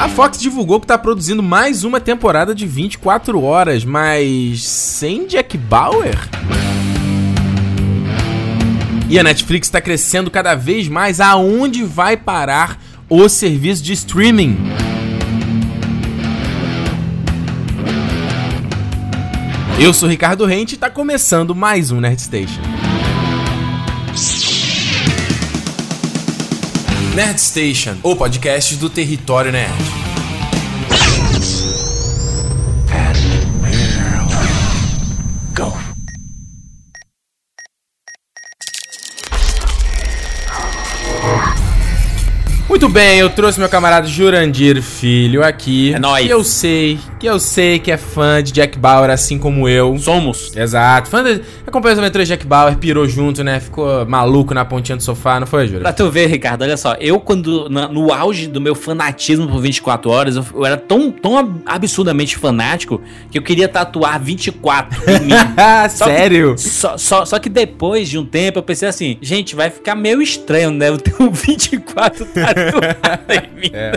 A Fox divulgou que tá produzindo mais uma temporada de 24 horas, mas sem Jack Bauer? E a Netflix está crescendo cada vez mais. Aonde vai parar o serviço de streaming? Eu sou Ricardo Rente e está começando mais um Nerd Station. Nerd Station, o podcast do Território Nerd. Muito bem, eu trouxe meu camarada Jurandir Filho aqui. É nóis. Que eu sei, que eu sei que é fã de Jack Bauer, assim como eu. Somos. Exato. Fã de... Acompanhou as aventuras de Jack Bauer, pirou junto, né? Ficou maluco na pontinha do sofá, não foi, Jura? Pra tu ver, Ricardo, olha só. Eu, quando. na- no auge do meu fanatismo por 24 horas, eu, eu era tão, tão ab- absurdamente fanático que eu queria tatuar 24 em mim. Só que- Sério? Só, só, só que depois de um tempo eu pensei assim, gente, vai ficar meio estranho, né? Eu tenho 24 tatuagens em mim. É.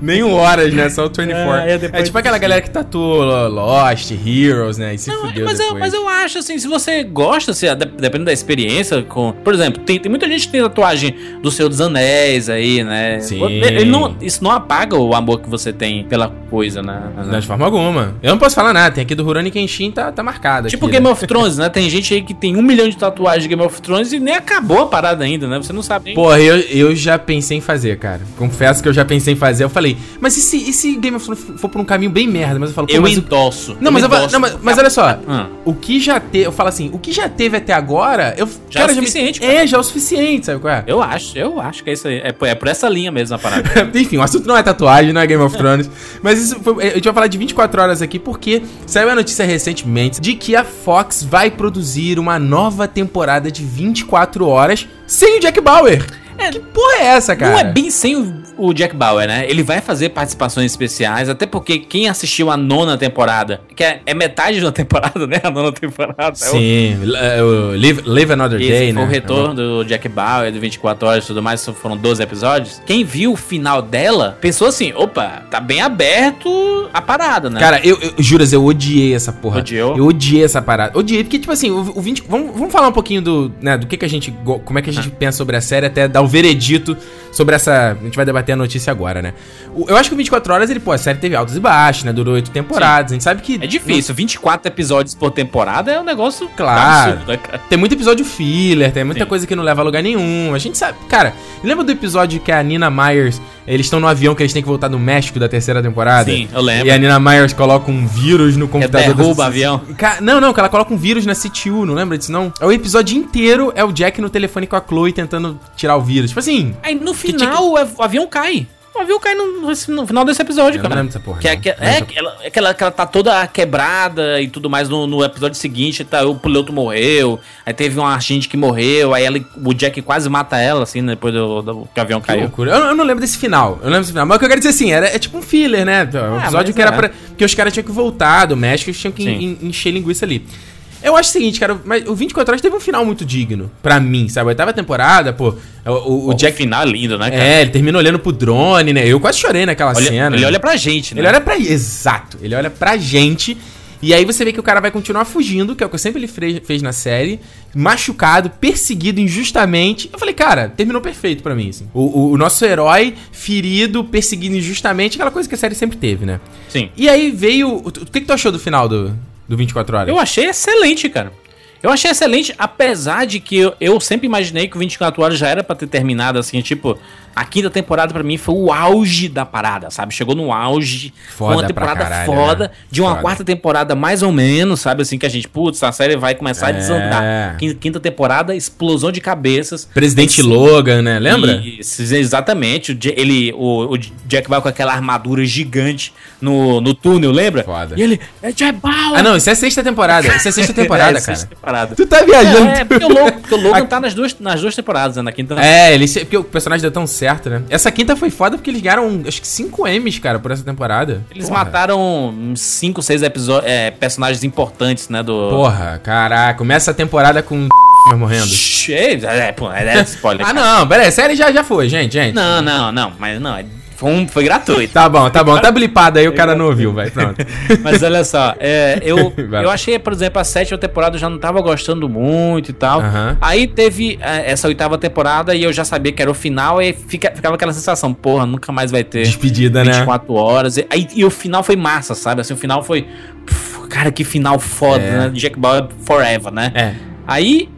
Nenhum horas, né? Só o 24. Ah, é, É, depois tipo aquela galera que tatuou Lost, Heroes, né? E se Não, fudeu mas, eu, depois. mas eu acho assim, se você gosta, se, de- dependendo da experiência, com. Por exemplo, tem, tem muita gente que tem tatuagem do Senhor dos Anéis aí, né? Sim. Não- isso não apaga o amor que você tem pela coisa, né? Não, de forma alguma. Eu não posso falar nada. Tem aqui do Rurouni Kenshin, tá, tá marcado Tipo aqui, Game né? of Thrones, né? Tem gente aí que tem um milhão de tatuagens de Game of Thrones e nem acabou a parada ainda, né? Você não sabe nem. Porra, eu, eu já pensei em fazer, cara. Confesso que eu já pensei em fazer. Eu falei, mas e se, e se Game of Thrones for por um caminho bem merda? Mas eu falo, eu mas o- endosso. Não, mas, eu, falo- endosso. não, mas, mas olha só. Ah. O que já teve. Eu falo assim, o que já teve até agora. Eu, Já é o me- suficiente, cara. É, já é o suficiente, sabe qual é? Eu acho, eu acho que é isso aí. É, por- é por essa linha mesmo a parada. Enfim, o assunto não é tatuagem, não é Game of Thrones. mas isso foi, a gente vai falar de 24 horas aqui porque saiu a notícia recentemente de que a Fox vai produzir uma nova temporada de 24 horas sem o Jack Bauer. É, que porra é essa, cara? Não é bem sem o, o Jack Bauer, né? Ele vai fazer participações especiais, até porque quem assistiu a nona temporada, que é, é metade de uma temporada, né? A nona temporada. é o- Sim, é o Live, Live Another Day, né? o retorno do Jack Bauer, do 24 horas e tudo mais, foram 12 episódios. Quem viu o final dela, pensou assim, opa, tá bem aberto a parada, né? Cara, eu, eu juras, eu odiei essa porra. Odiou? Eu odiei essa parada. Odiei, porque, tipo assim, o, o 20. Vamos, vamos falar um pouquinho do, né, do que, que a gente. Como é que a Ah. gente pensa sobre a série, até dar o veredito sobre essa. A gente vai debater a notícia agora, né? O- eu acho que o 24 horas, ele, pô, a série teve altos e baixos, né? Durou oito temporadas. A gente sabe que. é difícil, 24 episódios por temporada é um negócio Claro. absurdo, né, cara? Tem muito episódio filler, tem muita Sim. coisa que não leva a lugar nenhum. A gente sabe. Cara, lembra do episódio que a Nina Myers. Eles estão no avião que eles têm que voltar do México da terceira temporada? Sim, eu lembro. E a Nina Myers coloca um vírus no Que computador. derruba o avião. Não, não, que ela coloca um vírus na CTU, não lembra disso não? O episódio inteiro é o Jack no telefone com a Chloe tentando tirar o vírus. Tipo assim. Aí no tinha final av- o avião cai. O avião cai no, no- no final desse episódio, Eu não cara. lembro dessa porra, Que é, não. que, Não é, que ela, é que ela, que ela tá toda quebrada e tudo mais no, no episódio seguinte. Tá, o piloto morreu, aí teve um agente que morreu, aí ela, o Jack quase mata ela, assim, né, depois do, do- que o avião Que caiu. loucura. Eu, eu não lembro desse final. Eu não lembro desse final. Mas o que eu quero dizer assim, era, é tipo um filler, né? Um Ah, episódio que era é. pra. Que os caras tinham que voltar do México e tinham que en- encher linguiça ali. Eu acho o seguinte, cara, mas o 24 horas teve um final muito digno. Pra mim, sabe? A oitava temporada, pô. O, o- o O Jack. final é lindo, né, cara? É, ele termina olhando pro drone, né? Eu quase chorei naquela Olha- cena. ele olha pra gente, né? Ele olha pra. Exato. Ele olha pra gente. E aí você vê que o cara vai continuar fugindo, que é o que eu sempre ele fez na série, machucado, perseguido injustamente. Eu falei, cara, terminou perfeito pra mim, assim. O, o- o nosso herói ferido, perseguido injustamente, aquela coisa que a série sempre teve, né? Sim. E aí veio. O, o que, que tu achou do final do, do 24 Horas? Eu achei excelente, cara. Eu achei excelente, apesar de que eu, eu sempre imaginei que o 24 horas já era pra ter terminado assim, tipo, a quinta temporada pra mim foi o auge da parada, sabe? Chegou no auge, Foda uma temporada caralho, foda, né? de uma Foda. quarta temporada mais ou menos, sabe? Assim que a gente, putz, a série vai começar É. a desandar. Quinta, temporada, explosão de cabeças. Presidente Esse- Logan, né? Lembra? Isso, exatamente. Ele, o, o Jack vai com aquela armadura gigante no, no túnel, lembra? Foda. E ele, é Jack Bauer! Ah, não, isso é sexta temporada. Isso é sexta temporada, É, cara. sexta temporada. Tu tá viajando. É, é, porque o Logan, porque o Logan A- tá nas duas, nas duas temporadas, né? Na quinta. É, ele, porque o personagem deu tão certo, né? Essa quinta foi foda porque eles ganharam, acho que 5 M's, cara, por essa temporada. Eles Porra. mataram uns 5, 6 episódios, é, personagens importantes, né? Do. Porra, caraca, começa a temporada com morrendo. Shhh, É, é, pô, é, é spoiler. Ah, não, pera aí, a série já, já foi, gente, gente. Não, não, não, mas não. é- foi, um, foi gratuito. Tá bom, tá bom. Tá blipado aí, o cara não ouviu, vai. Pronto. Mas olha só, é, eu, eu achei, por exemplo, a sétima temporada eu já não tava gostando muito e tal. Aham. Aí teve é, essa oitava temporada e eu já sabia que era o final e fica, ficava aquela sensação, porra, nunca mais vai ter Despedida, né? 24 horas. E, aí, e o final foi massa, sabe? Assim, o final foi. pff, cara, que final foda, É. né? Jack Bauer Forever, né? É. Aí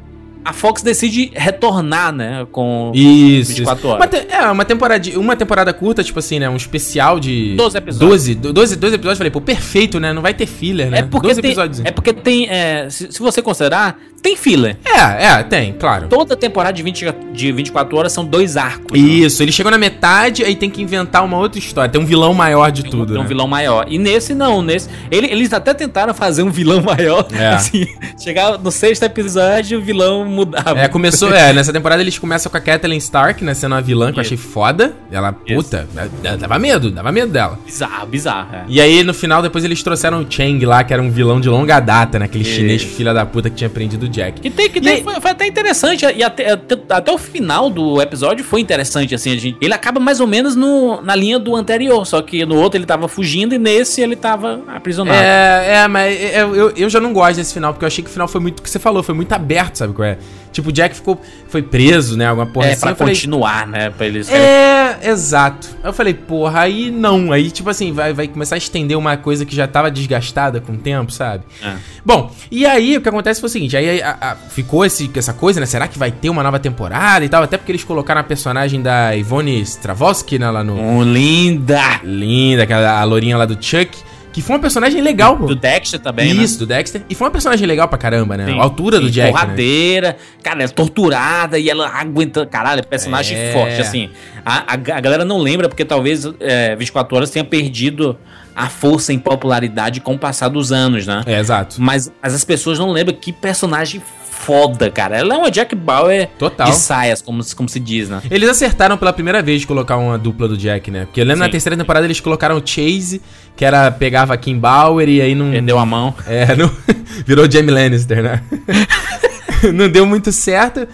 a Fox decide retornar, né? Com Isso. 24 isso. horas. Uma é, uma temporada, uma temporada curta, tipo assim, né? Um especial de. 12 episódios. 12, 12, 12 episódios. Falei, pô, perfeito, né? Não vai ter filler, né? É porque 12 tem, episódios. é porque tem, é, se, se você considerar, tem filler. É, é, tem, claro. Toda temporada de, 20, de 24 horas são dois arcos. né? Isso, ele chegou na metade, aí tem que inventar uma outra história. Tem um vilão maior de Tem um- tudo. tem um né? vilão maior. E nesse não, nesse. ele- eles até tentaram fazer um vilão maior. É. Assim, chegar no sexto episódio, o vilão mudava. É, começou, é, nessa temporada eles começam com a Kathleen Stark, né, sendo a vilã, que eu Isso. achei foda. Ela, puta, é, dava medo, dava medo dela. Bizarro, bizarro. É. E aí, no final, depois eles trouxeram o Chang lá, que era um vilão de longa data, né, aquele Isso. chinês filha da puta que tinha prendido o Jack. Que tem, que E aí- foi, foi até interessante, e até, até, até o final do episódio foi interessante, assim, a gente, ele acaba mais ou menos no, na linha do anterior, só que no outro ele tava fugindo e nesse ele tava aprisionado. É, é, mas eu, eu, eu já não gosto desse final, porque eu achei que o final foi muito o que você falou, foi muito aberto, sabe qual é? Tipo, o Jack ficou, foi preso, né, alguma porra É, assim. pra falei, continuar, né, pra eles... É, exato. Eu falei, porra, aí não. Aí, tipo assim, vai, vai começar a estender uma coisa que já tava desgastada com o tempo, sabe? É. Bom, e aí o que acontece foi o seguinte: aí a- a- ficou esse, essa coisa, né? Será que vai ter uma nova temporada e tal? Até porque eles colocaram a personagem da Ivone Stravosky, né? Lá no. Um linda! Linda, aquela a lourinha lá do Chuck. Que foi uma personagem legal, pô. Do Dexter também, né? Isso, do Dexter. E foi uma personagem legal pra caramba, né? Sim, a altura do Jack. Né? Porradeira, cara, é torturada e ela aguentando. Caralho, é personagem É. forte, assim. A, a, a galera não lembra porque talvez é, 24 Horas tenha perdido a força em popularidade com o passar dos anos, né? É, exato. Mas, mas as pessoas não lembram que personagem foda, cara. Ela é uma Jack Bauer Total. de saias, como, se- como se diz, né? Eles acertaram pela primeira vez de colocar uma dupla do Jack, né? Porque eu lembro na Sim. terceira temporada eles colocaram o Chase, que era pegava a Kim Bauer e aí não. Perdeu a mão. É, não, virou Jamie Lannister, né? não deu muito certo.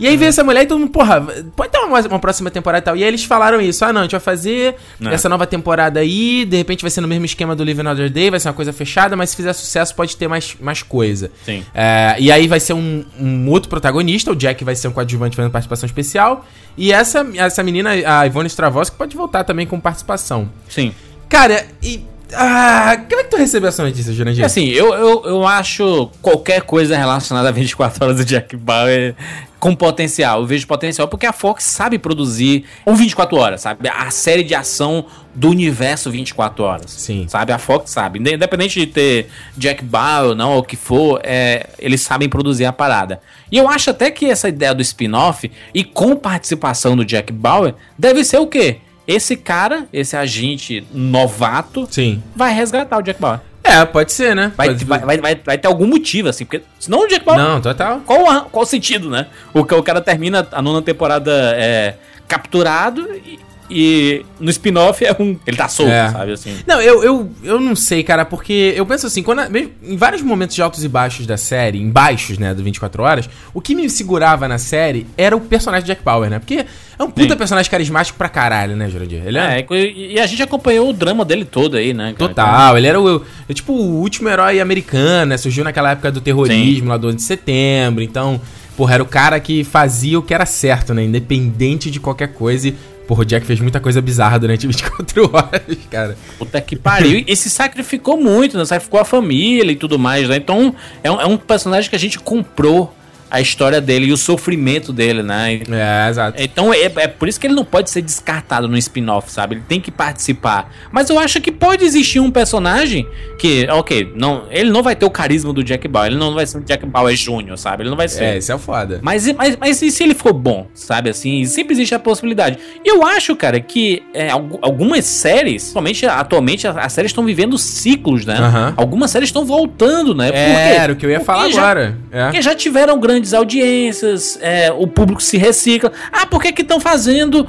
E aí veio essa mulher e todo mundo, porra, pode ter uma, uma próxima temporada e tal. E aí eles falaram isso: ah, não, a gente vai fazer Né. essa nova temporada aí, de repente vai ser no mesmo esquema do Live Another Day, vai ser uma coisa fechada, mas se fizer sucesso pode ter mais, mais coisa. Sim. É, e aí vai ser um, um outro protagonista, o Jack vai ser um coadjuvante fazendo participação especial. E essa, essa menina, a Ivone Stravosky, pode voltar também com participação. Sim. Cara, e. Ah, como é que tu recebeu essa notícia, Jurandir? Assim, eu, eu, eu acho qualquer coisa relacionada a 24 horas do Jack Bauer com potencial. Eu vejo potencial porque a Fox sabe produzir um 24 horas, sabe? A série de ação do universo 24 horas. Sim. Sabe? A Fox sabe. Independente de ter Jack Bauer ou não, ou o que for, é, eles sabem produzir a parada. E eu acho até que essa ideia do spin-off e com participação do Jack Bauer deve ser o quê? Esse cara, esse agente novato, Sim. vai resgatar o Jack Bauer. É, pode ser, né? Vai, Pode- vai, vai, vai, vai ter algum motivo, assim, porque senão o Jack Bauer. Não, total. Qual, qual o sentido, né? O, o cara termina a nona temporada é, capturado e, e no spin-off é um. Ele tá solto, É. sabe? Assim. Não, eu, eu, eu não sei, cara, porque eu penso assim, quando em vários momentos de altos e baixos da série, em baixos, né, do 24 horas, o que me segurava na série era o personagem de Jack Bauer, né? Porque é um puta Sim. personagem carismático pra caralho, né, Jurandir? Ele é, É, e, e a gente acompanhou o drama dele todo aí, né? cara? Total, ele era o, é tipo o último herói americano, né? Surgiu naquela época do terrorismo, lá do 11 de setembro. Então, porra, era o cara que fazia o que era certo, né? Independente de qualquer coisa. E, porra, o Jack fez muita coisa bizarra durante 24 horas, cara. Puta que pariu. E se sacrificou muito, né? Sacrificou a família e tudo mais, né? Então, é um, é um personagem que a gente comprou a história dele e o sofrimento dele, né? É, exato. Então é, é por isso que ele não pode ser descartado no spin-off, sabe? Ele tem que participar. Mas eu acho que pode existir um personagem que, ok, não, ele não vai ter o carisma do Jack Bauer, ele não vai ser o Jack Bauer Jr., sabe? Ele não vai ser. É, esse é foda. Mas, e- mas, mas e se ele for bom, sabe assim? Sempre existe a possibilidade. E eu acho, cara, que é, algu- algumas séries, somente atualmente, as, séries estão vivendo ciclos, né? Algumas séries estão voltando, né? É, era o que eu ia falar já- agora. É. porque já tiveram grandes audiências, é, o público se recicla. Ah, por que que estão fazendo...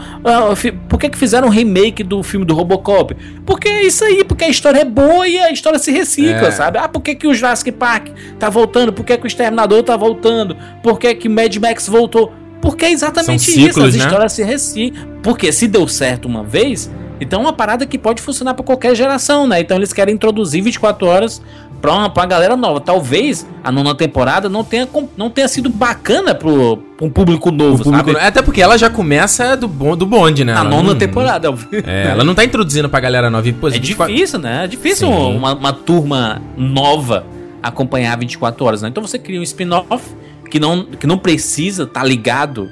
fi- por que que fizeram um remake do filme do Robocop? Porque é isso aí, porque a história é boa e a história se recicla, É. sabe? Ah, por que que o Jurassic Park tá voltando? Por que que o Exterminador tá voltando? Por que que Mad Max voltou? Porque é exatamente São ciclos, isso, as né? histórias se reciclam. Porque se deu certo uma vez... Então é uma parada que pode funcionar para qualquer geração, né? Então eles querem introduzir 24 horas pra uma, pra uma galera nova. Talvez a nona temporada não tenha, não tenha sido bacana pro, pro um público novo, público, sabe? Até porque ela já começa do, do bonde, né? A ela nona não, temporada. É, ela não tá introduzindo pra galera nova. E, pô, é 24... difícil, né? É difícil uma, uma turma nova acompanhar 24 horas, né? Então você cria um spin-off que não, que não precisa estar tá ligado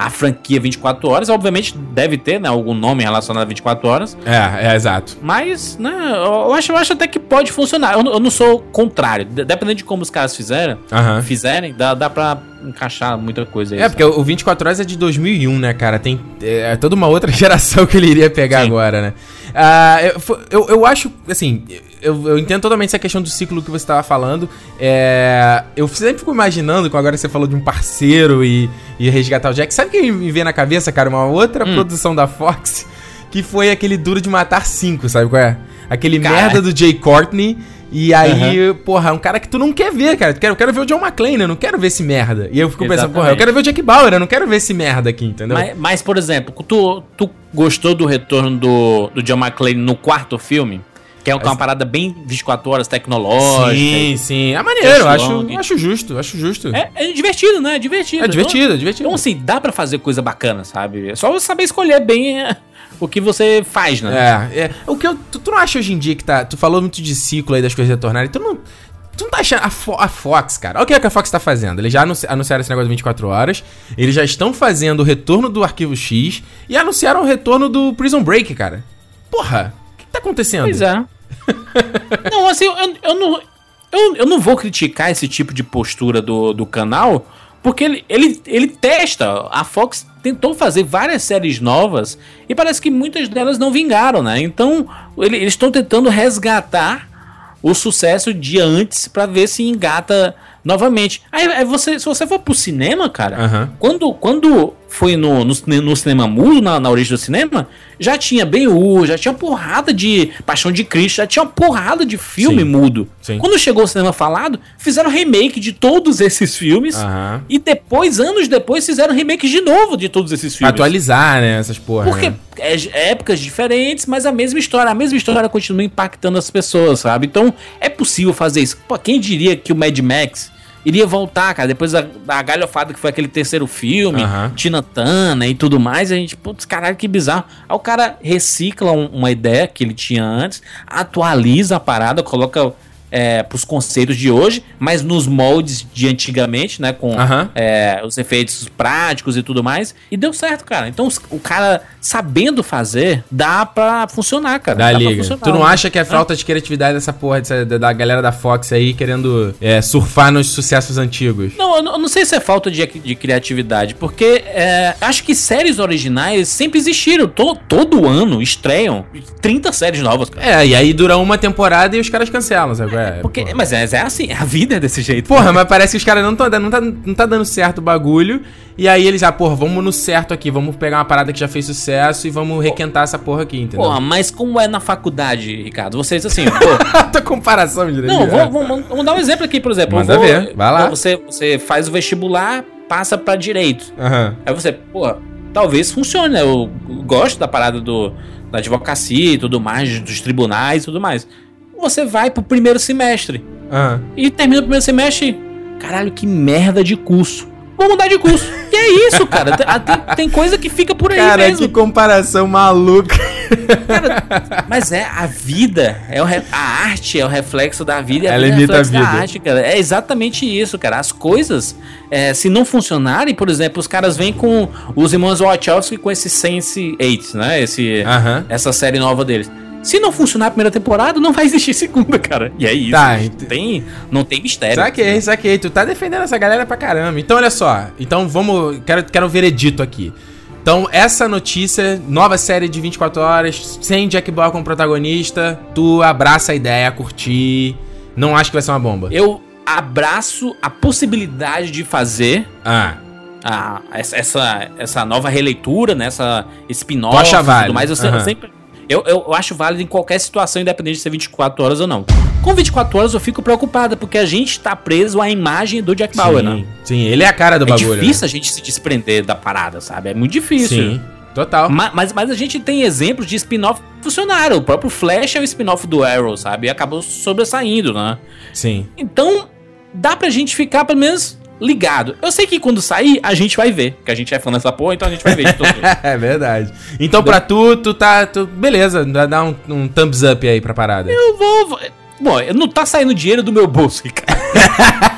à franquia 24 horas. Obviamente deve ter né, algum nome relacionado a 24 horas. É, é exato. Mas, né, eu acho, eu acho até que pode funcionar. Eu, eu não sou contrário. Dependendo de como os caras fizeram, uhum. fizerem, dá, dá pra encaixar muita coisa aí. É, porque o 24 horas é de 2001, né, cara? Tem é, é toda uma outra geração que ele iria pegar Sim. agora, né? Uh, eu, eu, eu acho, assim, eu, eu, entendo totalmente essa questão do ciclo que você estava falando. É, eu sempre fico imaginando, com agora você falou de um parceiro e, e resgatar o Jack. Sabe o que me vê na cabeça, cara? Uma outra hum. produção da Fox que foi aquele Duro de Matar 5, sabe qual é? Aquele cara. merda do Jay Courtney. E aí, uhum. porra, um cara que tu não quer ver, cara. Eu quero, eu quero ver o John McClane, eu não quero ver esse merda. E eu fico Exatamente. pensando, porra, eu quero ver o Jack Bauer, eu não quero ver esse merda aqui, entendeu? Mas, mas por exemplo, tu, tu gostou do retorno do, do John McClane no quarto filme? Que é uma parada bem 24 horas tecnológica. Sim, sim. É maneiro, acho, acho justo, acho justo. É, é divertido, né? É divertido. É divertido, então, é divertido. Então, assim, dá para fazer coisa bacana, sabe? É só você saber escolher bem é, o que você faz, né? É, é. O que eu. Tu, tu, não acha hoje em dia que tá. Tu falou muito de ciclo aí das coisas retornarem. Tu não. Tu não tá achando. A, Fo a Fox, cara. Olha o que, é que a Fox tá fazendo. Eles já anunciaram esse negócio de 24 horas. Eles já estão fazendo o retorno do arquivo X e anunciaram o retorno do Prison Break, cara. Porra, tá acontecendo? Pois é não, assim, eu, eu, não, eu, eu não vou criticar esse tipo de postura do, do canal, porque ele, ele, ele testa. A Fox tentou fazer várias séries novas e parece que muitas delas não vingaram, né? Então, ele, eles estão tentando resgatar o sucesso de antes para ver se engata novamente. Aí, aí, você, se você for pro cinema, cara, uhum. quando, quando foi no, no, no cinema mudo, na, na origem do cinema, já tinha Ben-Hur, já tinha porrada de Paixão de Cristo, já tinha uma porrada de filme Sim. mudo. Sim. Quando chegou o cinema falado, fizeram remake de todos esses filmes uhum. e depois, anos depois, fizeram remake de novo de todos esses filmes. atualizar, né, essas porra. Porque né? é épocas diferentes, mas a mesma história, a mesma história continua impactando as pessoas, sabe? Então, é possível fazer isso. Pô, quem diria que o Mad Max iria voltar, cara. Depois da, da galhofada que foi aquele terceiro filme, uhum. Tina Turner e tudo mais, a gente, putz, caralho, que bizarro. Aí o cara recicla um, uma ideia que ele tinha antes, atualiza a parada, coloca é, para os conceitos de hoje, mas nos moldes de antigamente, né? Com uhum. é, os efeitos práticos e tudo mais. E deu certo, cara. Então o cara sabendo fazer, dá pra funcionar, cara. Dá, dá liga. Tu não acha que é falta de criatividade dessa porra dessa, da galera da Fox aí querendo é, surfar nos sucessos antigos? Não, eu não sei se é falta de, de criatividade, porque é, acho que séries originais sempre existiram. To, todo ano estreiam 30 séries novas, cara. É, e aí dura uma temporada e os caras cancelam, sabe? É, porque, mas é, é, assim, a vida é desse jeito. Porra, né? mas parece que os caras não estão não tá, não tá dando certo o bagulho. E aí eles, ah, porra, vamos no certo aqui, vamos pegar uma parada que já fez sucesso e vamos requentar essa porra aqui, entendeu? Porra, mas como é na faculdade, Ricardo? Vocês assim, pô. Tua comparação, direito. Não, vamos, vamos, vamos, dar um exemplo aqui, por exemplo. Manda vou, ver, vai lá. Você, você faz o vestibular, passa pra direito. Uhum. Aí você, porra, talvez funcione, né? Eu gosto da parada do, da advocacia e tudo mais, dos tribunais e tudo mais. Você vai pro primeiro semestre. Uhum. E termina o primeiro semestre. Caralho, que merda de curso. Vou mudar de curso. E é isso, cara. Tem, tem coisa que fica por aí cara, mesmo. Cara, que comparação maluca. Cara, mas é a vida, é o re... a arte é o reflexo da vida. Ela vida é a vida. Da arte, cara. É exatamente isso, cara. As coisas, é, se não funcionarem, por exemplo, os caras vêm com os irmãos Wachowski com esse Sense 8, né? Esse, uh -huh. Essa série nova deles. Se não funcionar a primeira temporada, não vai existir segunda, cara. E é isso. Tá, não tem, não tem mistério. Saquei, né? saquei. Tu tá defendendo essa galera pra caramba. Então, olha só. Então, vamos. Quero, quero ver edito aqui. Então, essa notícia, nova série de 24 horas, sem Jack Bauer como protagonista, tu abraça a ideia, curtir. Não acho que vai ser uma bomba. Eu abraço a possibilidade de fazer. Ah. A, essa, essa nova releitura, né? Essa spin-off e tudo mais. Eu, uhum. eu sempre eu, eu acho válido em qualquer situação, independente de ser 24 horas ou não. Com 24 horas eu fico preocupada, porque a gente tá preso à imagem do Jack Bauer, sim, né? Sim, ele é a cara do é bagulho. É difícil né? a gente se desprender da parada, sabe? É muito difícil. Sim. Total. Ma- Mas, mas a gente tem exemplos de spin-off que funcionaram. O próprio Flash é o spin-off do Arrow, sabe? E acabou sobressaindo, né? Sim. Então, dá pra gente ficar pelo menos ligado. Eu sei que quando sair, a gente vai ver. Que a gente é fã dessa porra, então a gente vai ver de todo é verdade. Então, pra tu, tu tá. Tu, beleza, dá um, um thumbs up aí pra parada. Eu vou. Bom, não tá saindo dinheiro do meu bolso, cara.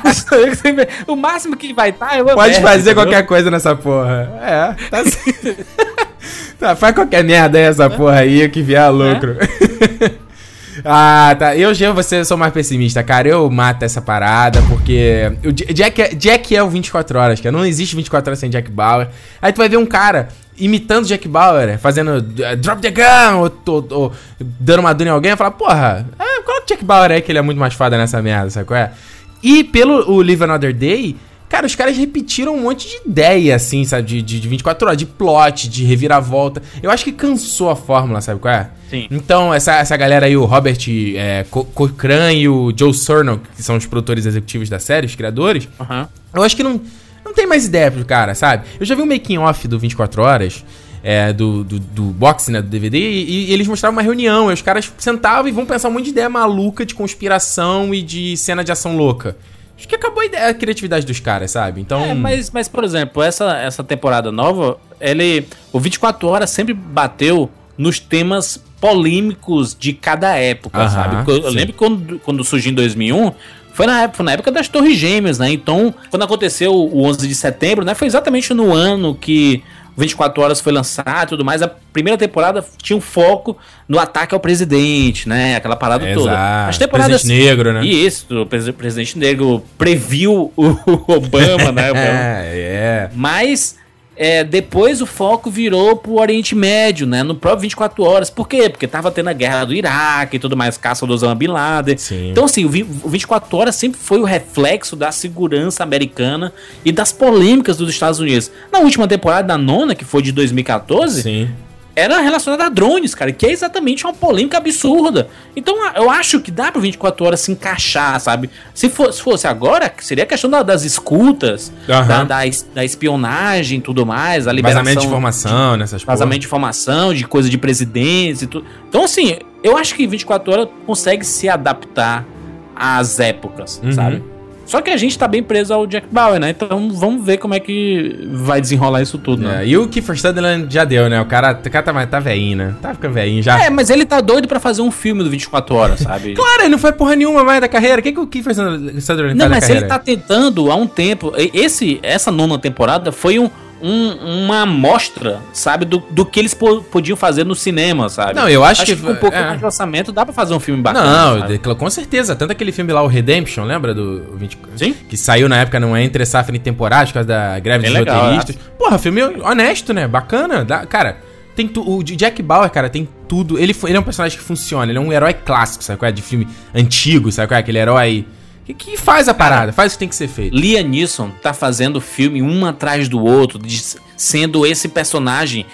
o máximo que vai estar tá, eu Pode merda, fazer entendeu? qualquer coisa nessa porra. É, tá certo. tá, faz qualquer merda aí essa porra aí que vier a lucro. Ah, tá. Eu, Jean, você sou mais pessimista, cara. Eu mato essa parada porque. O Jack é, Jack é o 24 horas, cara. Não existe 24 horas sem Jack Bauer. Aí tu vai ver um cara imitando Jack Bauer, fazendo uh, drop the gun, ou, ou- ou dando uma duna em alguém, e falar, porra, é, coloca o Jack Bauer aí que ele é muito mais foda nessa merda, sabe qual é? E pelo o Live Another Day, cara, os caras repetiram um monte de ideia, assim, sabe? De, de, de 24 horas, de plot, de reviravolta. Eu acho que cansou a fórmula, sabe qual é? Sim. Então, essa, essa galera aí, o Robert é, Co- Cochran e o Joe Cerno, que são os produtores executivos da série, os criadores, Aham. eu acho que não, não tem mais ideia pro cara, sabe? Eu já vi um making off do 24 horas, é, do, do, do box, né, do DVD, e, e eles mostravam uma reunião, e os caras sentavam e vão pensar um monte de ideia maluca de conspiração e de cena de ação louca. Acho que acabou a, ideia, a criatividade dos caras, sabe? Então. É, mas, mas, por exemplo, essa, essa temporada nova, ele. O 24 Horas sempre bateu nos temas polêmicos de cada época, Aham, sabe? Porque Eu, eu lembro quando, quando surgiu em 2001. Foi na, época, foi na época das Torres Gêmeas, né? Então, quando aconteceu o 11 de setembro, né? Foi exatamente no ano que 24 Horas foi lançado e tudo mais. A primeira temporada tinha um foco no ataque ao presidente, né? Aquela parada toda. Exato. As temporadas Presidente negro, né? E isso, o presi- presidente negro previu o Obama, né? Obama. É, é. Mas é, depois o foco virou pro Oriente Médio, né? No próprio 24 horas. Por quê? Porque tava tendo a guerra do Iraque e tudo mais, caça do Osama Bin Laden. Sim. Então, assim, o vi- o 24 horas sempre foi o reflexo da segurança americana e das polêmicas dos Estados Unidos. Na última temporada, da nona, que foi de 2014, Sim. Era relacionada a drones, cara, que é exatamente uma polêmica absurda. Então eu acho que dá pra 24 horas se encaixar, sabe? Se, for- se fosse agora, seria a questão da- das escutas, Aham. da, da da espionagem e tudo mais, a liberação. Vazamento de informação nessas porra. Vazamento de informação, de coisa de presidência e tudo. Então, assim, eu acho que 24 horas consegue se adaptar às épocas, Uhum. sabe? Só que a gente tá bem preso ao Jack Bauer, né? Então vamos ver como é que vai desenrolar isso tudo, né? É, e o Kiefer Sutherland já deu, né? O cara, o cara tá, tá velhinho, né? Tá ficando velhinho já. É, mas ele tá doido pra fazer um filme do 24 horas, sabe? Claro, ele não foi porra nenhuma mais da carreira. O que, que o Kiefer Sutherland Não, faz mas da ele tá tentando há um tempo. Esse, essa nona temporada foi um, um- uma amostra, sabe, do, do que eles po- podiam fazer no cinema, sabe? Não, eu acho que- com um pouco é. mais de orçamento dá pra fazer um filme bacana. Não, sabe? com certeza. Tanto aquele filme lá, o Redemption, lembra do 20... Sim. Que saiu na época, não é entre safra e temporada, por causa da greve Bem dos legal, roteiristas. Porra, filme honesto, né? Bacana. Dá- cara, tem tu, o Jack Bauer, cara, tem tudo. Ele, ele é um personagem que funciona. Ele é um herói clássico, sabe qual é? De filme antigo, sabe qual é? Aquele herói que, que faz a parada, faz o que tem que ser feito. Liam Neeson tá fazendo filme um atrás do outro, de- sendo esse personagem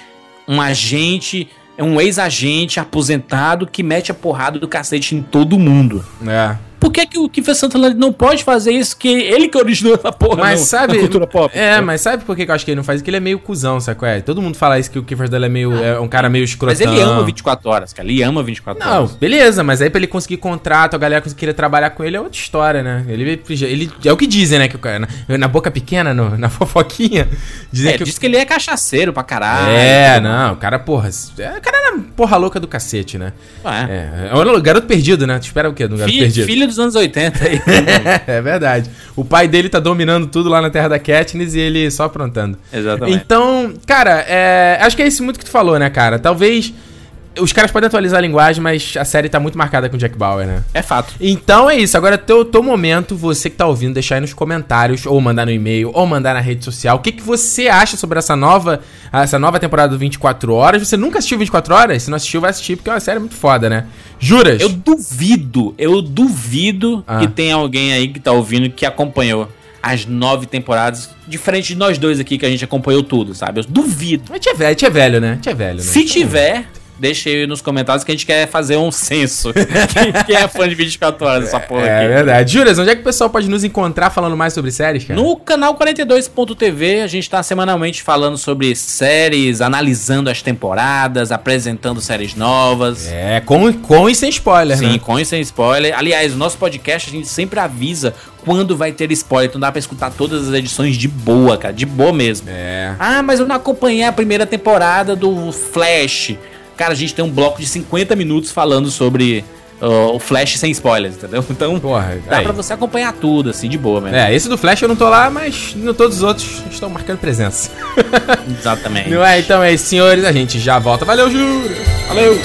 um agente, um ex-agente aposentado que mete a porrada do cacete em todo mundo. É. Por que, que o Kiefer Sutherland não pode fazer isso? Que ele que originou essa porra Mas não, sabe. na cultura pop. É, mas sabe por que que eu acho que ele não faz? Porque ele é meio cuzão, sabe qual é? Todo mundo fala isso que o Kiefer Sutherland é meio. é um cara meio escrotão. Mas ele ama 24 horas, cara. Ele ama 24 Não, horas. beleza, mas aí pra ele conseguir contrato, a galera conseguir querer trabalhar com ele é outra história, né? Ele, ele é o que dizem, né? Que o cara, na, na boca pequena, no- na fofoquinha, dizem É, que o diz que ele é cachaceiro pra caralho. É, não, o cara, porra. é, O cara era porra louca do cacete, né? É. É. é o garoto perdido, né? Tu espera o quê do garoto Filho, perdido? filho dos anos 80 aí. é verdade. O pai dele tá dominando tudo lá na terra da Katniss e ele só aprontando. Exatamente. Então, cara, é, acho que é isso muito que tu falou, né, cara? Talvez os caras podem atualizar a linguagem, mas a série tá muito marcada com o Jack Bauer, né? É fato. Então é isso. Agora, teu, teu momento, você que tá ouvindo, deixar aí nos comentários, ou mandar no e-mail, ou mandar na rede social. O que, que você acha sobre essa nova, essa nova temporada do 24 Horas? Você nunca assistiu 24 Horas? Se não assistiu, vai assistir, porque é uma série muito foda, né? Juras? Eu duvido, eu duvido Ah. que tenha alguém aí que tá ouvindo que acompanhou as nove temporadas, diferente de nós dois aqui que a gente acompanhou tudo, sabe? Eu duvido. A gente é velho, a gente é velho, né? A gente é velho, né? Se tiver, deixa aí nos comentários que a gente quer fazer um censo. quem, quem é fã de 24 horas dessa porra É aqui? verdade. Júlias, onde é que o pessoal pode nos encontrar falando mais sobre séries, cara? No canal 42.tv, a gente tá semanalmente falando sobre séries, analisando as temporadas, apresentando séries novas. É, com, com e sem spoiler, Sim, né? com e sem spoiler. Aliás, o nosso podcast a gente sempre avisa quando vai ter spoiler, então dá pra escutar todas as edições de boa, cara, de boa mesmo. É. Ah, mas eu não acompanhei a primeira temporada do Flash. Cara, a gente tem um bloco de 50 minutos falando sobre uh, o Flash sem spoilers, entendeu? Então Porra, dá aí. pra você acompanhar tudo, assim, de boa mesmo. É, esse do Flash eu não tô lá, mas no- todos os outros estão marcando presença. Exatamente. Não é? Então é isso, senhores. A gente já volta. Valeu, Júlio. Valeu.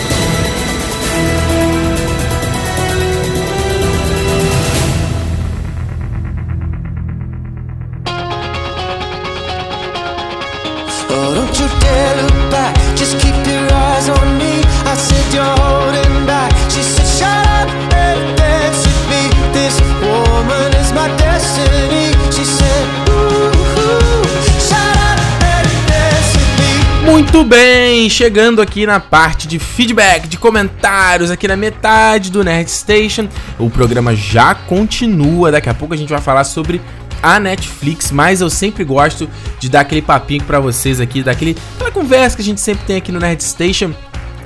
Muito bem, chegando aqui na parte de feedback, de comentários, aqui na metade do Nerd Station. O programa já continua, daqui a pouco a gente vai falar sobre a Netflix, mas eu sempre gosto de dar aquele papinho pra vocês aqui, daquele aquela conversa que a gente sempre tem aqui no Nerd Station.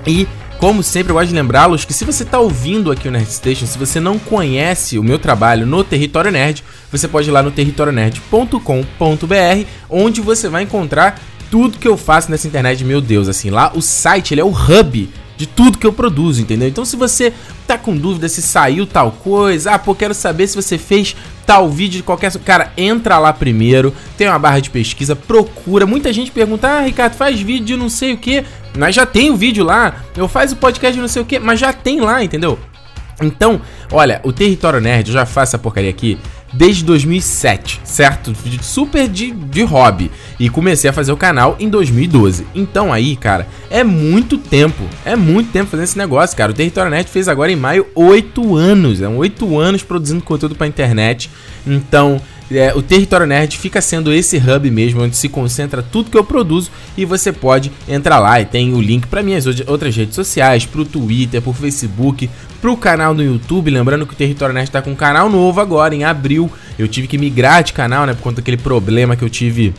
E como sempre, eu gosto de lembrá-los que se você está ouvindo aqui o Nerd Station, se você não conhece o meu trabalho no Território Nerd, você pode ir lá no territorionerd.com.br, onde você vai encontrar tudo que eu faço nessa internet, meu Deus, assim, lá o site, ele é o hub de tudo que eu produzo, entendeu? Então se você tá com dúvida se saiu tal coisa, ah, pô, quero saber se você fez tal vídeo de qualquer... Cara, entra lá primeiro, tem uma barra de pesquisa, procura. Muita gente pergunta, ah, Ricardo, faz vídeo de não sei o que, mas já tem o vídeo lá. Eu faço o podcast de não sei o que, mas já tem lá, entendeu? Então, olha, o Território Nerd, eu já faço essa porcaria aqui desde 2007, certo? Super de, de hobby. E comecei a fazer o canal em 2012. Então aí, cara, é muito tempo. É muito tempo fazendo esse negócio, cara. O Território Nerd fez agora em maio 8 anos. É um 8 anos produzindo conteúdo pra internet. Então, é, o Território Nerd fica sendo esse hub mesmo, onde se concentra tudo que eu produzo e você pode entrar lá e tem o link para minhas ou- outras redes sociais, pro Twitter, pro Facebook, pro canal no YouTube. Lembrando que o Território Nerd tá com um canal novo agora, em abril. Eu tive que migrar de canal, né, por conta daquele problema que eu tive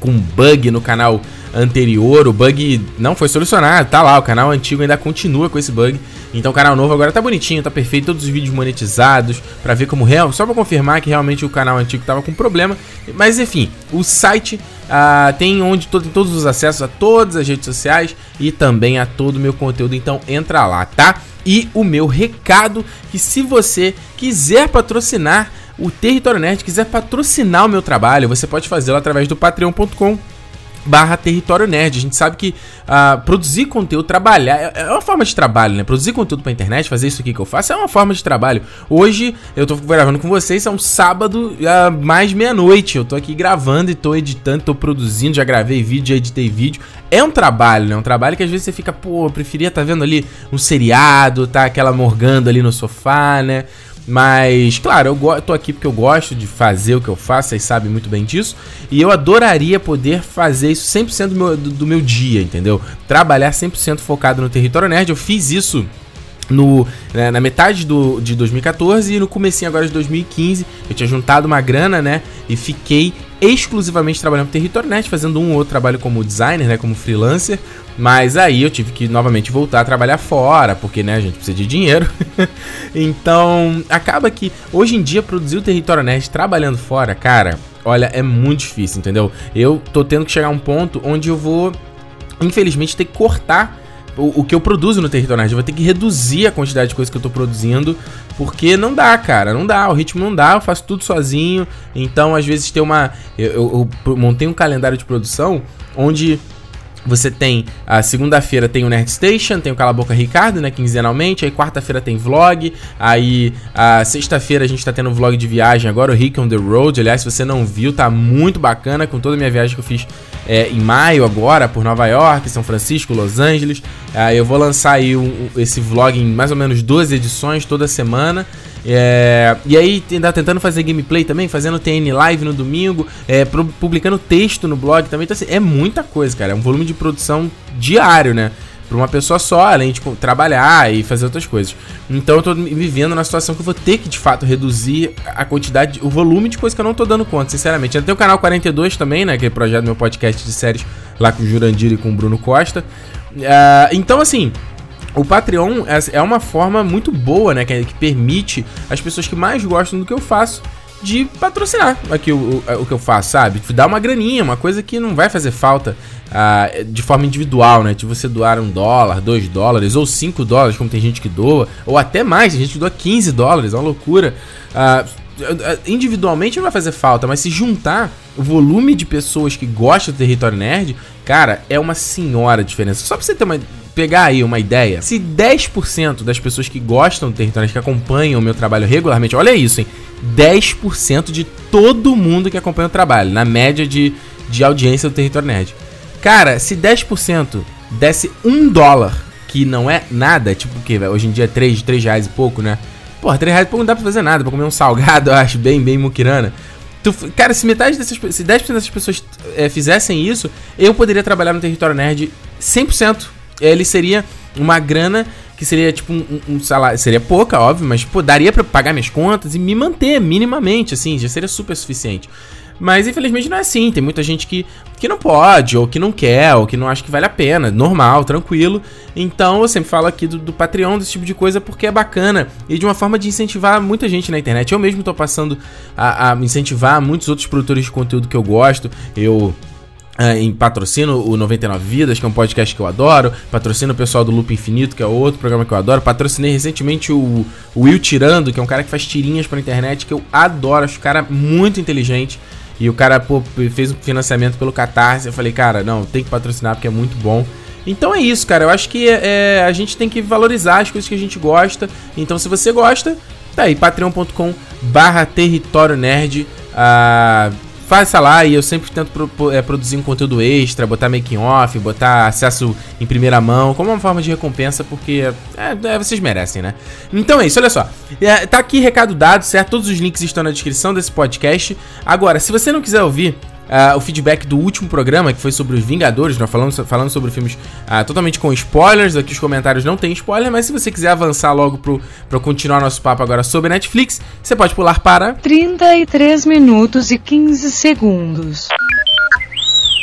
com bug no canal anterior. O bug não foi solucionado, tá lá. O canal antigo ainda continua com esse bug. Então o canal novo agora tá bonitinho, tá perfeito, todos os vídeos monetizados pra ver como real, só pra confirmar que realmente o canal antigo tava com problema. Mas enfim, o site ah, tem onde to- tem todos os acessos a todas as redes sociais e também a todo o meu conteúdo. Então entra lá, tá? E o meu recado que se você quiser patrocinar o Território Nerd, quiser patrocinar o meu trabalho, você pode fazê-lo através do patreon.com barra território nerd. A gente sabe que ah, produzir conteúdo, trabalhar, é é uma forma de trabalho, né? Produzir conteúdo pra internet, fazer isso aqui que eu faço, é uma forma de trabalho. Hoje eu tô gravando com vocês, é um sábado, ah, mais meia-noite. Eu tô aqui gravando e tô editando, tô produzindo, já gravei vídeo, já editei vídeo. É um trabalho, né? Um trabalho que às vezes você fica, pô, eu preferia tá vendo ali um seriado, tá aquela morgando ali no sofá, né? Mas, claro, eu tô aqui porque eu gosto de fazer o que eu faço, vocês sabem muito bem disso. E eu adoraria poder fazer isso 100% do meu, do, do meu dia, entendeu? Trabalhar 100% focado no Território Nerd. Eu fiz isso no, né, na metade do, de 2014 e no comecinho agora de 2015. Eu tinha juntado uma grana, né? E fiquei exclusivamente trabalhando no Território Nerd, fazendo um ou outro trabalho como designer, né? Como freelancer. Mas aí eu tive que novamente voltar a trabalhar fora, porque, né, a gente precisa de dinheiro. então, acaba que hoje em dia produzir o Território Nerd trabalhando fora, cara, olha, é muito difícil, entendeu? Eu tô tendo que chegar a um ponto onde eu vou, infelizmente, ter que cortar o, o que eu produzo no Território Nerd. Eu vou ter que reduzir a quantidade de coisa que eu tô produzindo, porque não dá, cara, não dá, o ritmo não dá, eu faço tudo sozinho. Então, às vezes, tem uma. Eu, eu- eu montei um calendário de produção onde você tem a segunda-feira tem o Nerd Station, tem o Cala Boca Ricardo, né, quinzenalmente, aí quarta-feira tem vlog, aí a sexta-feira a gente tá tendo um vlog de viagem agora, o Rick on the Road, aliás, se você não viu, tá muito bacana com toda a minha viagem que eu fiz é, em maio agora, por Nova York, São Francisco, Los Angeles, aí eu vou lançar aí um- esse vlog em mais ou menos 12 edições toda semana, é, e aí ainda tentando fazer gameplay também, fazendo TN Live no domingo, é, publicando texto no blog também. Então, assim, é muita coisa, cara. É um volume de produção diário, né? pra uma pessoa só, além de co- trabalhar e fazer outras coisas. Então eu tô vivendo numa situação que eu vou ter que, de fato, reduzir a quantidade, o volume de coisa que eu não tô dando conta, sinceramente. Tenho o canal 42 também, né? Aquele projeto do meu podcast de séries lá com o Jurandir e com o Bruno Costa. Ah, então, assim, o Patreon é- é uma forma muito boa, né? Que, que permite as pessoas que mais gostam do que eu faço de patrocinar aqui o, o, o que eu faço, sabe? Dar uma graninha, uma coisa que não vai fazer falta ah, de forma individual, né? De você doar um dólar, dois dólares ou cinco dólares, como tem gente que doa, ou até mais, tem gente que doa 15 dólares, é uma loucura. Ah, individualmente não vai fazer falta, mas se juntar o volume de pessoas que gostam do Território Nerd, cara, é uma senhora diferença. Só pra você ter uma, pegar aí uma ideia, se 10% das pessoas que gostam do Território Nerd, que acompanham o meu trabalho regularmente, olha isso, hein? 10% de todo mundo que acompanha o trabalho, na média de, de audiência do Território Nerd. Cara, se 10% desse um dólar, que não é nada, tipo o que? Hoje em dia é 3, 3 reais e pouco, né? Porra, 3 reais e pouco não dá pra fazer nada, pra comer um salgado, eu acho, bem, bem muquirana. Tu, cara, se metade dessas se 10% dessas pessoas é, fizessem isso, eu poderia trabalhar no Território Nerd 100%. Ele seria uma grana que seria tipo um, um- salário. Seria pouca, óbvio, mas daria pra pagar minhas contas e me manter minimamente, assim, já seria super suficiente. Mas infelizmente não é assim. Tem muita gente que, que não pode, ou que não quer, ou que não acha que vale a pena. Normal, tranquilo. Então eu sempre falo aqui do, do Patreon, desse tipo de coisa, porque é bacana. E de uma forma de incentivar muita gente na internet. Eu mesmo tô passando a, a incentivar muitos outros produtores de conteúdo que eu gosto. Eu ah, em patrocino o 99 Vidas, que é um podcast que eu adoro. Patrocino o pessoal do Loop Infinito, que é outro programa que eu adoro. Patrocinei recentemente o, o Will Tirando, que é um cara que faz tirinhas pra internet, que eu adoro. Acho o cara muito inteligente. E o cara, pô, fez um financiamento pelo Catarse. Eu falei, cara, não, tem que patrocinar porque é muito bom. Então é isso, cara. Eu acho que é, a gente tem que valorizar as coisas que a gente gosta. Então, se você gosta, tá aí, patreon.com barra território nerd. Ah, faça lá e eu sempre tento pro- é, produzir um conteúdo extra, botar making off, botar acesso em primeira mão, como uma forma de recompensa, porque é, é, vocês merecem, né? Então é isso, olha só. É, tá aqui recado dado, certo? Todos os links estão na descrição desse podcast. Agora, se você não quiser ouvir ah, o feedback do último programa, que foi sobre os Vingadores, nós falamos falando sobre filmes ah, totalmente com spoilers, aqui os comentários não tem spoiler, mas se você quiser avançar logo pro, pro continuar nosso papo agora sobre Netflix, você pode pular para 33 minutos e 15 segundos.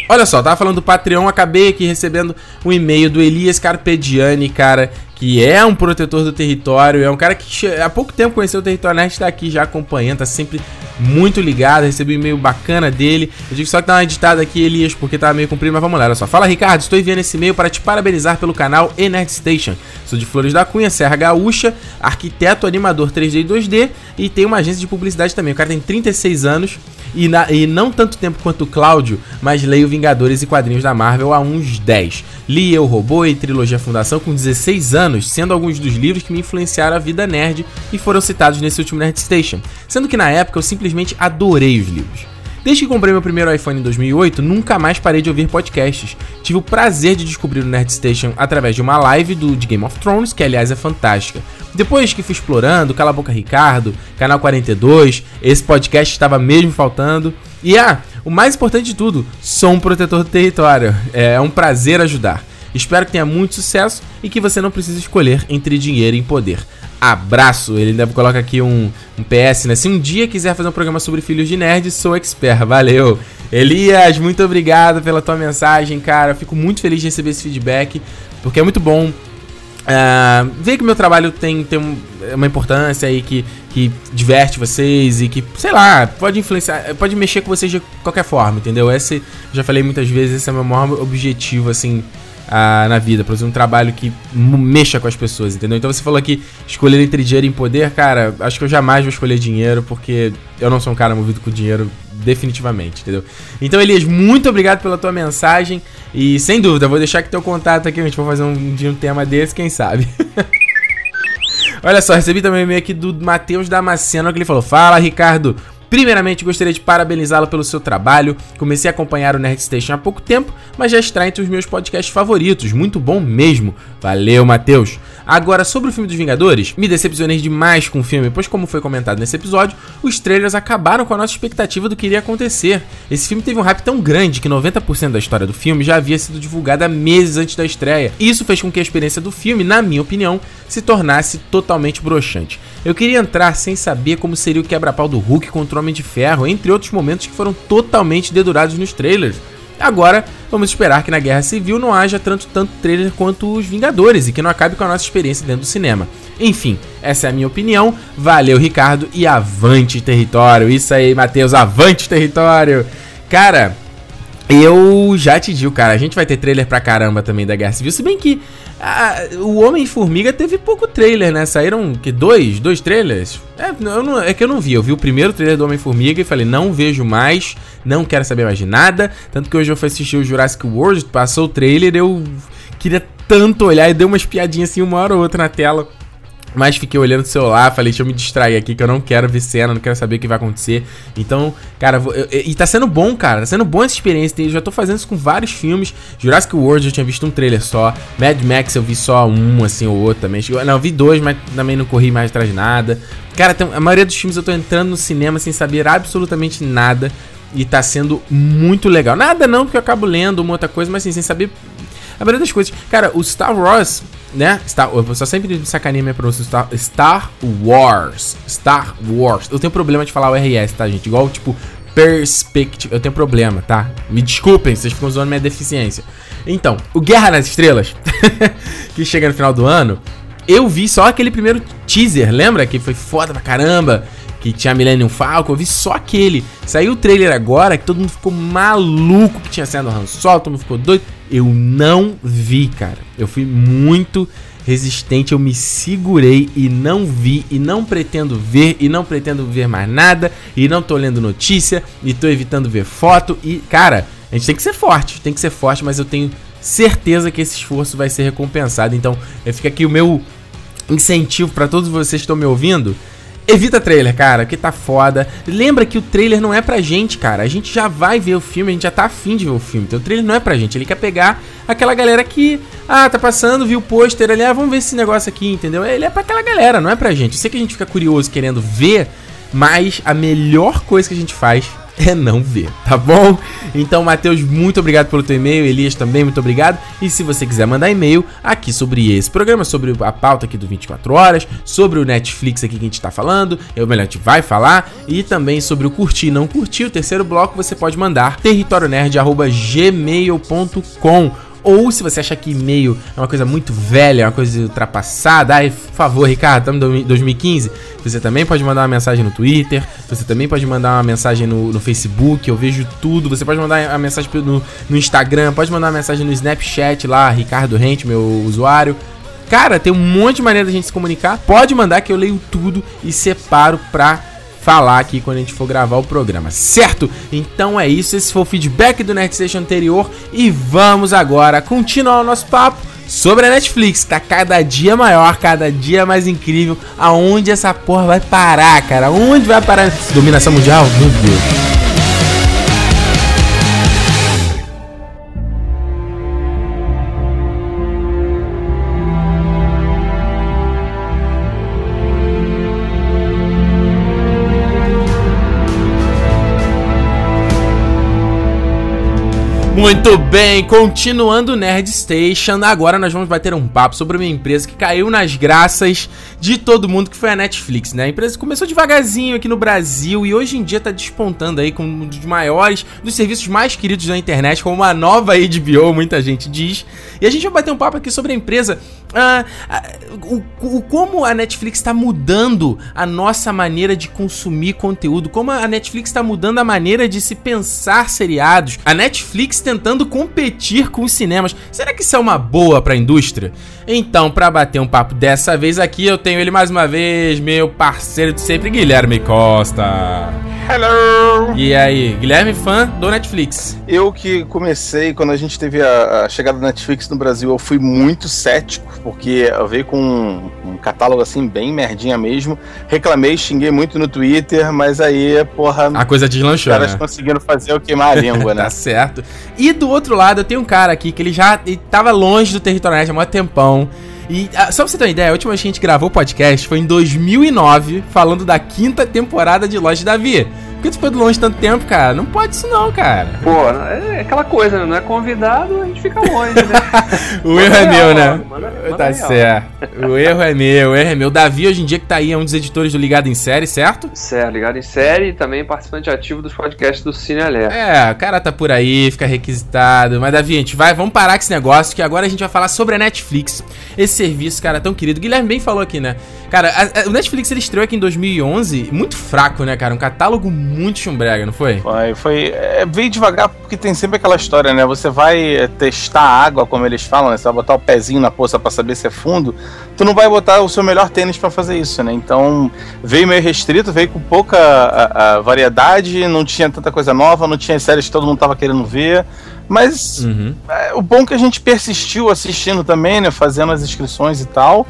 Olha só, tava falando do Patreon, acabei aqui recebendo um e-mail do Elias Carpediani, cara, que é um protetor do território, é um cara que há pouco tempo conheceu o território Nerd, tá aqui já acompanhando, tá sempre muito ligado, recebi um e-mail bacana dele. Eu digo só que dá uma editada aqui, Elias, porque tava meio comprido, mas vamos lá, olha só. Fala, Ricardo, estou enviando esse e-mail para te parabenizar pelo canal e Nerd Station. Sou de Flores da Cunha, Serra Gaúcha, arquiteto, animador 3D e 2D e tem uma agência de publicidade também. O cara tem 36 anos e, na- e não tanto tempo quanto o Cláudio, mas leio Vingadores e quadrinhos da Marvel há uns 10. Li Eu, Robô e Trilogia Fundação com 16 anos, sendo alguns dos livros que me influenciaram a vida nerd e foram citados nesse último Nerd Station. Sendo que na época eu simplesmente adorei os livros. Desde que comprei meu primeiro iPhone em 2008, nunca mais parei de ouvir podcasts. Tive o prazer de descobrir o Nerd Station através de uma live do, de Game of Thrones, que aliás é fantástica. Depois que fui explorando, Cala a Boca Ricardo, Canal 42, esse podcast estava mesmo faltando. E ah, o mais importante de tudo, sou um protetor do território. É um prazer ajudar. Espero que tenha muito sucesso e que você não precise escolher entre dinheiro e poder. Abraço! Ele ainda coloca aqui um, um PS, né? Se um dia quiser fazer um programa sobre filhos de nerd, sou expert. Valeu! Elias, muito obrigado pela tua mensagem, cara. Eu fico muito feliz de receber esse feedback, porque é muito bom ah, ver que meu trabalho tem, tem um- uma importância aí que, que diverte vocês e que, sei lá, pode influenciar, pode mexer com vocês de qualquer forma, entendeu? Esse, já falei muitas vezes, esse é o meu maior objetivo, assim, ah, na vida, produzir um trabalho que mexa com as pessoas, entendeu? Então você falou aqui, escolher entre dinheiro e poder, cara, acho que eu jamais vou escolher dinheiro, porque eu não sou um cara movido com dinheiro, definitivamente, entendeu? Então, Elias, muito obrigado pela tua mensagem e, sem dúvida, vou deixar aqui teu contato aqui, a gente vai fazer um dia um tema desse, quem sabe? Olha só, recebi também um e-mail aqui do Matheus Damasceno, que ele falou: Fala, Ricardo. Primeiramente, gostaria de parabenizá-la pelo seu trabalho. Comecei a acompanhar o Nerd Station há pouco tempo, mas já está entre os meus podcasts favoritos. Muito bom mesmo. Valeu, Matheus. Agora, sobre o filme dos Vingadores, me decepcionei demais com o filme, pois, como foi comentado nesse episódio, os trailers acabaram com a nossa expectativa do que iria acontecer. Esse filme teve um hype tão grande que 90% da história do filme já havia sido divulgada meses antes da estreia. Isso fez com que a experiência do filme, na minha opinião, se tornasse totalmente broxante. Eu queria entrar sem saber como seria o quebra-pau do Hulk contra o Homem de Ferro, entre outros momentos que foram totalmente dedurados nos trailers. Agora, vamos esperar que na Guerra Civil não haja tanto, tanto trailer quanto os Vingadores e que não acabe com a nossa experiência dentro do cinema. Enfim, essa é a minha opinião. Valeu, Ricardo, e avante território. Isso aí, Matheus, avante território. Cara, eu já te digo, cara, a gente vai ter trailer pra caramba também da Guerra Civil, se bem que ah, o Homem-Formiga teve pouco trailer, né? Saíram que dois? Dois trailers? É, não, é que eu não vi. Eu vi o primeiro trailer do Homem-Formiga e falei, não vejo mais, não quero saber mais de nada. Tanto que hoje eu fui assistir o Jurassic World, passou o trailer, eu queria tanto olhar e deu umas piadinhas assim uma hora ou outra na tela. Mas fiquei olhando o celular, falei, deixa eu me distrair aqui, que eu não quero ver cena, não quero saber o que vai acontecer. Então, cara, eu, eu, e tá sendo bom, cara, tá sendo bom essa experiência. Eu já tô fazendo isso com vários filmes. Jurassic World eu tinha visto um trailer só. Mad Max eu vi só um, assim, ou outro também. Não, eu vi dois, mas também não corri mais atrás de nada. Cara, tem, a maioria dos filmes eu tô entrando no cinema sem saber absolutamente nada. E tá sendo muito legal. Nada não, porque eu acabo lendo uma outra coisa, mas assim, sem saber a maioria das coisas. Cara, o Star Wars, né? Star, eu só sempre sacaneia minha pronúncia. Star, Star Wars. Star Wars. Eu tenho problema de falar o RS, tá, gente? Igual, tipo, Perspective. Eu tenho problema, tá? Me desculpem, vocês ficam usando minha deficiência. Então, o Guerra nas Estrelas, que chega no final do ano, eu vi só aquele primeiro teaser, lembra? Que foi foda pra caramba que tinha Millennium Falcon, eu vi só aquele. Saiu o trailer agora, que todo mundo ficou maluco que tinha sendo Han Solo, todo mundo ficou doido. Eu não vi, cara. Eu fui muito resistente, eu me segurei e não vi e não pretendo ver e não pretendo ver mais nada e não tô lendo notícia e tô evitando ver foto e, cara, a gente tem que ser forte, tem que ser forte, mas eu tenho certeza que esse esforço vai ser recompensado. Então, fica aqui o meu incentivo para todos vocês que estão me ouvindo Evita trailer, cara, que tá foda. Lembra que o trailer não é pra gente, cara. A gente já vai ver o filme, a gente já tá afim de ver o filme. Então o trailer não é pra gente. Ele quer pegar aquela galera que, ah, tá passando, viu o pôster ali, ah, vamos ver esse negócio aqui, entendeu? Ele é pra aquela galera, não é pra gente. Eu sei que a gente fica curioso querendo ver, mas a melhor coisa que a gente faz é não ver, tá bom? Então, Matheus, muito obrigado pelo teu e-mail, Elias também, muito obrigado. E se você quiser mandar e-mail aqui sobre esse programa, sobre a pauta aqui do 24 horas, sobre o Netflix aqui que a gente tá falando, eu melhor a gente vai falar, e também sobre o curtir e não curtir, o terceiro bloco você pode mandar territorionerd@gmail.com ou se você acha que e-mail é uma coisa muito velha, uma coisa ultrapassada, ai, por favor, Ricardo, estamos em 2015. Você também pode mandar uma mensagem no Twitter, você também pode mandar uma mensagem no, no Facebook, eu vejo tudo. Você pode mandar uma mensagem no, no Instagram, pode mandar uma mensagem no Snapchat lá, Ricardo Rente, meu usuário. Cara, tem um monte de maneira da gente se comunicar. Pode mandar que eu leio tudo e separo pra falar aqui quando a gente for gravar o programa, certo? Então é isso, esse foi o feedback do Nerd anterior e vamos agora continuar o nosso papo sobre a Netflix, que tá cada dia maior, cada dia mais incrível. Aonde essa porra vai parar, cara? Onde vai parar? Dominação mundial? Meu Deus. Muito bem, continuando Nerd Station, agora nós vamos bater um papo sobre uma empresa que caiu nas graças de todo mundo, que foi a Netflix, né? A empresa começou devagarzinho aqui no Brasil e hoje em dia tá despontando aí como um dos maiores, dos serviços mais queridos da internet, como uma nova HBO, muita gente diz. E a gente vai bater um papo aqui sobre a empresa, uh, uh, o, o, como a Netflix está mudando a nossa maneira de consumir conteúdo, como a Netflix está mudando a maneira de se pensar seriados. A Netflix tentando competir com os cinemas. Será que isso é uma boa pra indústria? Então, pra bater um papo dessa vez aqui, eu tenho ele mais uma vez, meu parceiro de sempre, Guilherme Costa. Hello! E aí, Guilherme, fã do Netflix. Eu que comecei, quando a gente teve a, a chegada da Netflix no Brasil, eu fui muito cético, porque eu veio com um, um catálogo assim, bem merdinha mesmo. Reclamei, xinguei muito no Twitter, mas aí, porra, A coisa os deslanchou, caras né? conseguiram fazer eu queimar a língua, né? Tá certo. E do outro lado, eu tenho um cara aqui que ele já ele tava longe do território net há muito tempão. E ah, só pra você ter uma ideia, a última vez que a gente gravou o podcast foi em 2009, falando da quinta temporada de Loja Davi. Por que tu foi do longe tanto tempo, cara? Não pode isso não, cara. Pô, é aquela coisa, né? Não é convidado, a gente fica longe, né? O erro é meu, né? manda- manda tá real. certo. O erro é meu, o erro é meu. Davi, hoje em dia que tá aí, é um dos editores do Ligado em Série, certo? Certo, ligado em série e também participante ativo dos podcasts do Cine Alerta. É, o cara tá por aí, fica requisitado. Mas, Davi, a gente vai, vamos parar com esse negócio, que agora a gente vai falar sobre a Netflix. Esse serviço, cara, tão querido. O Guilherme bem falou aqui, né? Cara, a- a- o Netflix ele estreou aqui em 2011, muito fraco, né, cara? Um catálogo muito chumbrega, não foi? Foi, foi. É, veio devagar porque tem sempre aquela história, né? Você vai é, testar a água, como eles falam, né? Você vai botar o pezinho na poça pra saber se é fundo. Tu não vai botar o seu melhor tênis pra fazer isso, né? Então veio meio restrito, veio com pouca a variedade, não tinha tanta coisa nova, não tinha séries que todo mundo tava querendo ver. Mas Uhum. é, o bom é que a gente persistiu assistindo também, né? Fazendo as inscrições e tal.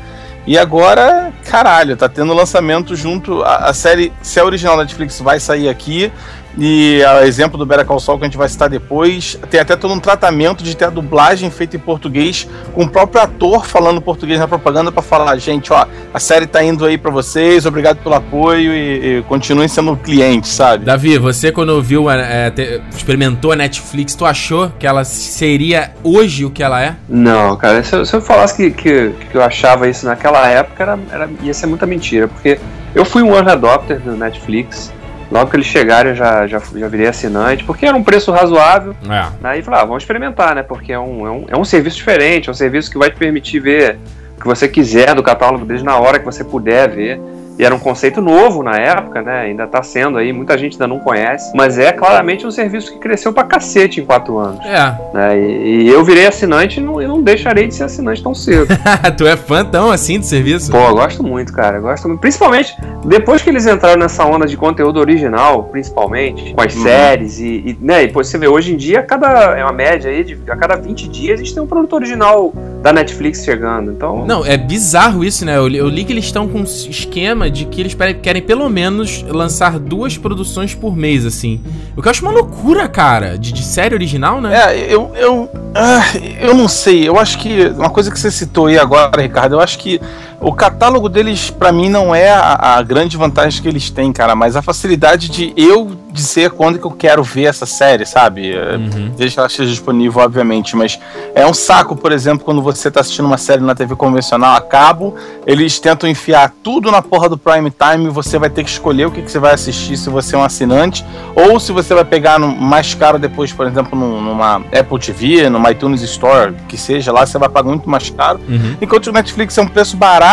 E agora, caralho, tá tendo lançamento junto. A, a série, se é original da Netflix, vai sair aqui. E a exemplo do Better Call Saul que a gente vai citar depois, tem até todo um tratamento de ter a dublagem feita em português, com o próprio ator falando português na propaganda pra falar, gente, ó, a série tá indo aí pra vocês, obrigado pelo apoio e, e continuem sendo clientes, sabe? Davi, você quando viu, a- é, te- experimentou a Netflix, tu achou que ela seria hoje o que ela é? Não, cara, se eu, se eu falasse que, que, que eu achava isso naquela época, era, era- ia ser muita mentira, porque eu fui um early adopter do Netflix. Logo que eles chegaram, eu já, já, já virei assinante, porque era um preço razoável. É. Aí falei, ah, vamos experimentar, né? Porque é um, é, um, é um serviço diferente, é um serviço que vai te permitir ver o que você quiser do catálogo deles na hora que você puder ver. E era um conceito novo na época, né? Ainda tá sendo aí, muita gente ainda não conhece. Mas é claramente um serviço que cresceu pra cacete em quatro anos. É. Né? E, e eu virei assinante e não, não deixarei de ser assinante tão cedo. tu é fã tão assim do serviço? Pô, gosto muito, cara. Gosto muito. Principalmente depois que eles entraram nessa onda de conteúdo original, principalmente, com as Uhum. séries e, e, né, e você vê, hoje em dia, cada, é uma média aí, de, a cada 20 dias a gente tem um produto original da Netflix chegando. Então, Não, é bizarro isso, né? Eu li, eu li que eles estão com um esquema de que eles querem pelo menos lançar duas produções por mês, assim. O que eu acho uma loucura, cara, de, de série original, né? É, eu, eu, ah, eu não sei. Eu acho que uma coisa que você citou aí agora, Ricardo, eu acho que o catálogo deles, pra mim, não é a, a grande vantagem que eles têm, cara, mas a facilidade de eu dizer quando que eu quero ver essa série, sabe? É, Uhum. Desde que ela esteja disponível, obviamente, mas é um saco, por exemplo, quando você tá assistindo uma série na TV convencional a cabo, eles tentam enfiar tudo na porra do Prime Time e você vai ter que escolher o que, que você vai assistir se você é um assinante, ou se você vai pegar no, mais caro depois, por exemplo, num- numa Apple TV, numa iTunes Store, que seja lá, você vai pagar muito mais caro. Uhum. Enquanto o Netflix é um preço barato,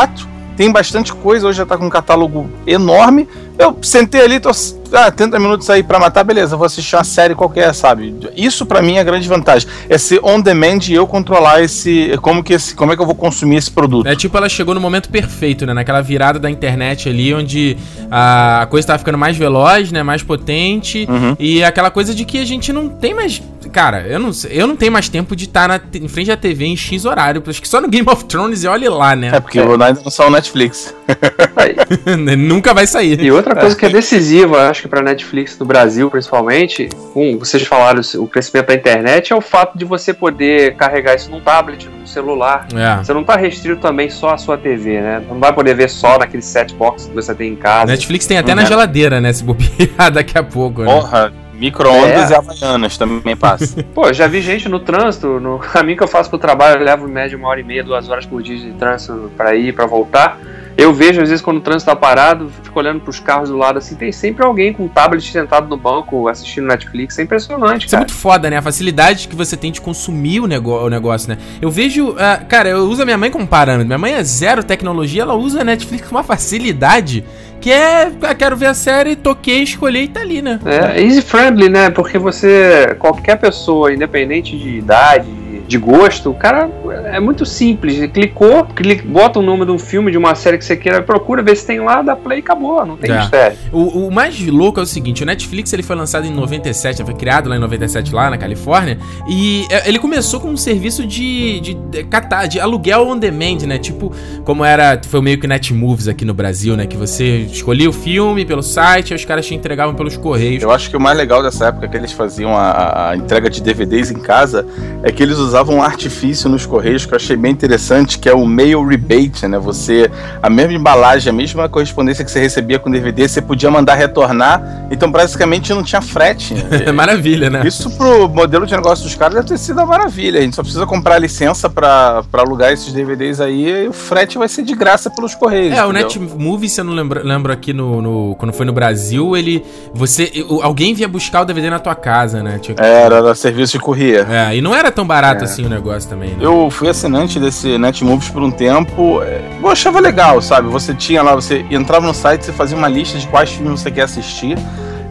tem bastante coisa, hoje já tá com um catálogo enorme. Eu sentei ali, tô ah, 30 minutos aí pra matar, beleza, vou assistir uma série qualquer, sabe? Isso pra mim é a grande vantagem. É ser on demand e eu controlar esse como que esse, como é que eu vou consumir esse produto. É tipo, ela chegou no momento perfeito, né? Naquela virada da internet ali, onde a coisa tava ficando mais veloz, né? Mais potente. Uhum. E aquela coisa de que a gente não tem mais. Cara, eu não, eu não tenho mais tempo de estar na, em frente da TV em X horário. Acho que só no Game of Thrones e olhe lá, É né? porque eu ainda não sou o Netflix. Nunca vai sair. E outra coisa que é decisiva, acho que pra Netflix no Brasil, principalmente, um, vocês falaram o crescimento da internet, é o fato de você poder carregar isso num tablet, num celular. É. Você não tá restrito também só à sua TV, né? Não vai poder ver só naquele set box que você tem em casa. Netflix tem até na Uhum. geladeira, né? Se bobear daqui a pouco, né? Micro-ondas É. e havaianas também passa. Pô, já vi gente no trânsito, no caminho que eu faço pro trabalho, eu levo em média uma hora e meia, duas horas por dia de trânsito pra ir, pra voltar. Eu vejo, às vezes, quando o trânsito tá parado, fico olhando pros carros do lado, assim, tem sempre alguém com um tablet sentado no banco assistindo Netflix. É impressionante, Isso é muito foda, né? A facilidade que você tem de consumir o, nego o negócio, né? Eu vejo. ah, cara, eu uso a minha mãe como parâmetro. Minha mãe é zero tecnologia, ela usa a Netflix com uma facilidade Que é, ah, quero ver a série, toquei, escolhi e tá ali, né? É, easy friendly, né? Porque você, qualquer pessoa, independente de idade, de gosto, o cara é muito simples. Ele clicou, clica, bota o nome de um filme, de uma série que você queira, procura, vê se tem lá, dá play e acabou. Não tem É. mistério. O, o mais louco é o seguinte, o Netflix ele foi lançado em 97, foi criado lá em 97 lá na Califórnia, e é, ele começou com um serviço de, de, de, catar- de aluguel on demand, né? Tipo, como era, foi meio que Netmovies aqui no Brasil, né? Que você escolhia o filme pelo site, aí os caras te entregavam pelos correios. Eu acho que o mais legal dessa época que eles faziam a, a entrega de DVDs em casa é que eles usavam um artifício nos correios que eu achei bem interessante, que é o mail rebate, né? Você, a mesma embalagem, a mesma correspondência que você recebia com DVD, você podia mandar retornar, então basicamente não tinha frete. É maravilha, né? Isso pro modelo de negócio dos caras deve ter sido uma maravilha. A gente só precisa comprar licença pra, pra alugar esses DVDs aí e o frete vai ser de graça pelos correios. É, o entendeu? Netmovie, se eu não lembro, lembro aqui no, no- Quando foi no Brasil, ele. Você. o- Alguém vinha buscar o DVD na tua casa, né? Tinha Era, era serviço de courier. É, e não era tão barato Assim o negócio também, né? Eu fui assinante desse Netmovies por um tempo. é, Eu achava legal, sabe? Você tinha lá, você entrava no site, você fazia uma lista de quais filmes você quer assistir.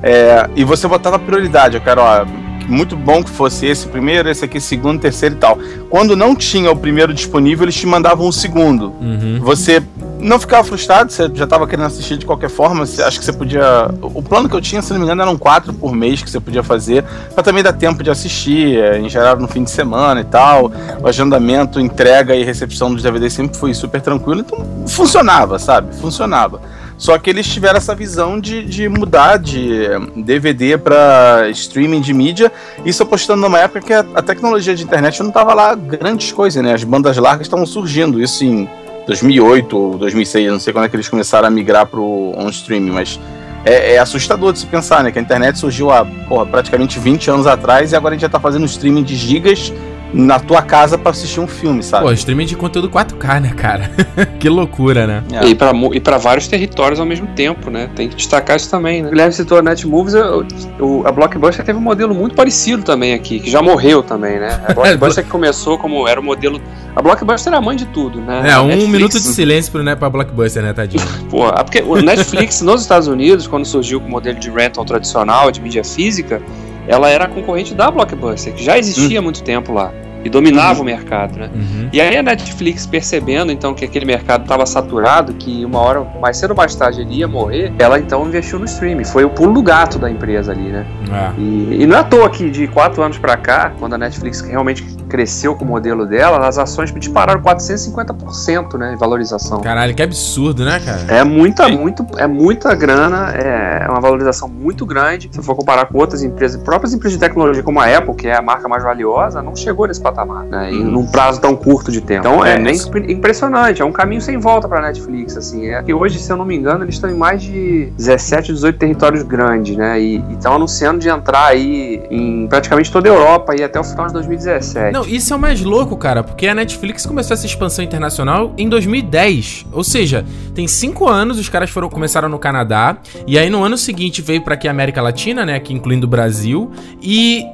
é, e você botava prioridade. Eu quero, ó, muito bom que fosse esse primeiro, esse aqui segundo, terceiro e tal. Quando não tinha o primeiro disponível, eles te mandavam o segundo. Uhum. Você não ficava frustrado, você já estava querendo assistir de qualquer forma. Você, acho que você podia. O plano que eu tinha, se não me engano, eram quatro por mês que você podia fazer, para também dar tempo de assistir, é, em geral no fim de semana e tal. O agendamento, entrega e recepção dos DVDs sempre foi super tranquilo, então funcionava, sabe? Funcionava. Só que eles tiveram essa visão de, de mudar de eh, DVD para streaming de mídia, isso apostando numa época que a, a tecnologia de internet não tava lá grandes coisas, né? As bandas largas estavam surgindo, isso em 2008 ou 2006, eu não sei quando é que eles começaram a migrar pro on streaming, mas é, é assustador de se pensar, né? Que a internet surgiu há porra, praticamente 20 anos atrás e agora a gente já tá fazendo streaming de gigas na tua casa pra assistir um filme, sabe? Pô, streaming de conteúdo 4K, né, cara? que loucura, né? É. E pra, e pra vários territórios ao mesmo tempo, né? Tem que destacar isso também, né? O Guilherme citou a Netmovies, a Blockbuster teve um modelo muito parecido também aqui, que já morreu também, né? A Blockbuster que começou como era o modelo... A Blockbuster era a mãe de tudo, né? É, um Netflix, minuto de silêncio pro, né, pra Blockbuster, né, tadinho? Pô, é porque o Netflix nos Estados Unidos, quando surgiu com o modelo de rental tradicional, de mídia física, ela era a concorrente da Blockbuster, que já existia há muito tempo lá. E dominava o mercado, né? Uhum. E aí a Netflix percebendo então que aquele mercado estava saturado, que uma hora mais cedo ou mais tarde ele ia morrer, ela então investiu no streaming. Foi o pulo do gato da empresa ali, né? É. E, e não é à toa que de quatro anos pra cá, quando a Netflix realmente cresceu com o modelo dela, as ações dispararam 450%, né, em valorização. Caralho, que absurdo, né, cara? É muita, muito, é muita grana, é uma valorização muito grande. Se for comparar com outras empresas, próprias empresas de tecnologia como a Apple, que é a marca mais valiosa, não chegou nesse patamar, né? Em num prazo tão curto de tempo. Então é, É, nem isso. impre- impressionante, é um caminho sem volta pra Netflix, assim. É que hoje, se eu não me engano, eles estão em mais de 17, 18 territórios grandes, né? E estão anunciando de entrar aí em praticamente toda a Europa e até o final de 2017. Não, isso é o mais louco, cara, porque a Netflix começou essa expansão internacional em 2010. Ou seja, tem cinco anos os caras foram começaram no Canadá, e aí no ano seguinte veio pra aqui a América Latina, né, aqui incluindo o Brasil, e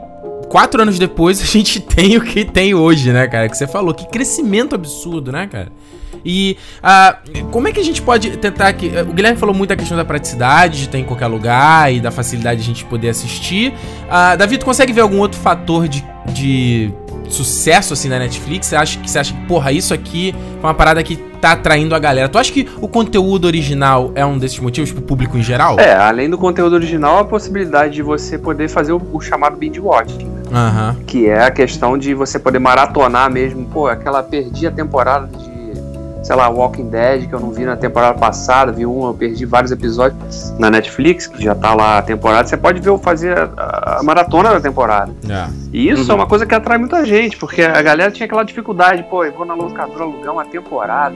quatro anos depois a gente tem o que tem hoje, né, cara? Que você falou, que crescimento absurdo, né, cara? E ah, como é que a gente pode tentar que o Guilherme falou muito da questão da praticidade de ter em qualquer lugar e da facilidade de a gente poder assistir. Ah, Davi, tu consegue ver algum outro fator de, de sucesso assim da Netflix? Você acha que você acha que porra isso aqui é uma parada que tá atraindo a galera? Tu acha que o conteúdo original é um desses motivos pro público em geral? É, além do conteúdo original, a possibilidade de você poder fazer o, o chamado binge watching, né? Aham. que é a questão de você poder maratonar mesmo. Pô, aquela perdi a temporada de, sei lá, Walking Dead que eu não vi na temporada passada, vi um, eu perdi vários episódios na Netflix, que já tá lá a temporada. Você pode ver eu fazer a, a maratona da temporada. É. E isso Uhum. é uma coisa que atrai muita gente, porque a galera tinha aquela dificuldade, pô, eu vou na locadora alugar uma temporada.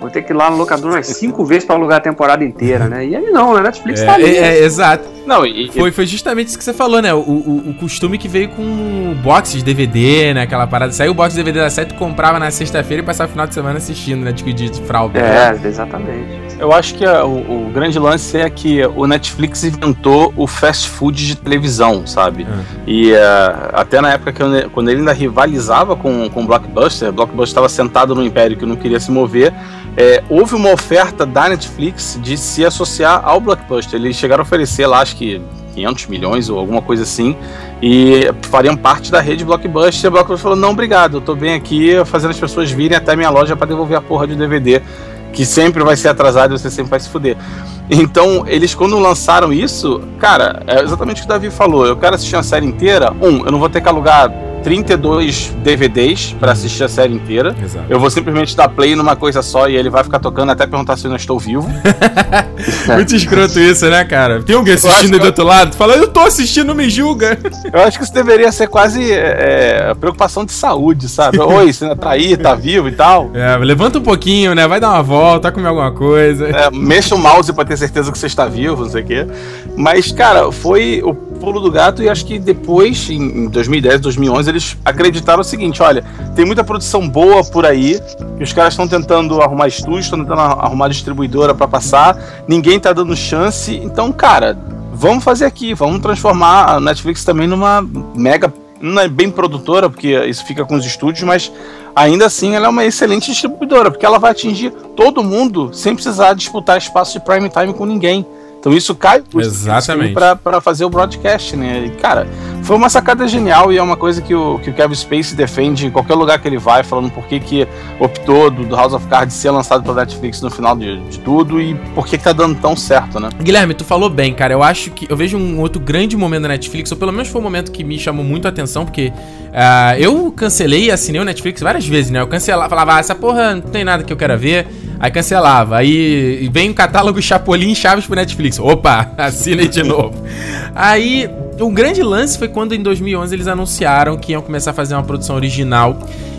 Vou ter que ir lá na locadora umas cinco vezes pra alugar a temporada inteira, né? E aí não, na Netflix tá É, ali. é, é, exato. Não, e, Foi, foi justamente isso que você falou, né? O, o, o costume que veio com box de DVD, né? Aquela parada. Saiu o box de DVD da série, tu comprava na sexta-feira e passava o final de semana assistindo, né? Tipo de fralda. É, exatamente. Eu acho que a- o, o grande lance é que o Netflix inventou o fast food de televisão, sabe? Ah. E eh, até na época que eu- quando ele ainda rivalizava com, com o Blockbuster, o Blockbuster estava sentado no império que não queria se mover, eh, houve uma oferta da Netflix de se associar ao Blockbuster. Eles chegaram a oferecer lá, acho que 500 milhões ou alguma coisa assim, e fariam parte da rede Blockbuster. E o Blockbuster falou: não, obrigado, eu tô bem aqui fazendo as pessoas virem até minha loja para devolver a porra de DVD, que sempre vai ser atrasado e você sempre vai se fuder. Então, eles quando lançaram isso, cara, é exatamente o que o Davi falou. Eu quero assistir a série inteira. Um, eu não vou ter que alugar 32 DVDs para assistir a série inteira. Exato. Eu vou simplesmente dar play numa coisa só e ele vai ficar tocando até perguntar se eu não estou vivo. Muito escroto isso, né, cara? Tem alguém assistindo aí do outro lado? Fala, eu tô assistindo, me julga. Eu acho que isso deveria ser quase é, preocupação de saúde, sabe? Oi, você ainda tá aí, tá vivo e tal. É, levanta um pouquinho, né? Vai dar uma volta, vai comer alguma coisa. É, mexa o mouse pra ter certeza que você está vivo, não sei o quê. Mas, cara, foi o pulo do gato e acho que depois, em 2010, 2011, eles acreditaram o seguinte: olha, tem muita produção boa por aí, que os caras estão tentando arrumar estúdio, estão tentando arrumar distribuidora pra passar, ninguém tá dando chance, então, cara, vamos fazer aqui, vamos transformar a Netflix também numa mega. Não é bem produtora, porque isso fica com os estúdios, mas ainda assim ela é uma excelente distribuidora, porque ela vai atingir todo mundo sem precisar disputar espaço de prime time com ninguém. Então isso cai para fazer o broadcast, né? E, cara, foi uma sacada genial e é uma coisa que o, que o Kevin Spacey defende em qualquer lugar que ele vai, falando por que, que optou do, do House of Cards ser lançado pela Netflix no final de, de tudo e por que, que tá dando tão certo, né? Guilherme, tu falou bem, cara. Eu acho que. Eu vejo um outro grande momento da Netflix, ou pelo menos foi um momento que me chamou muito a atenção, porque ah, eu cancelei e assinei o Netflix várias vezes, né? Eu cancelava, falava, ah, essa porra não tem nada que eu quero ver. Aí cancelava. Aí vem o catálogo Chapolin Chaves pro Netflix. Opa, assinei de novo. Aí. O grande lance foi quando em 2011 eles anunciaram que iam começar a fazer uma produção original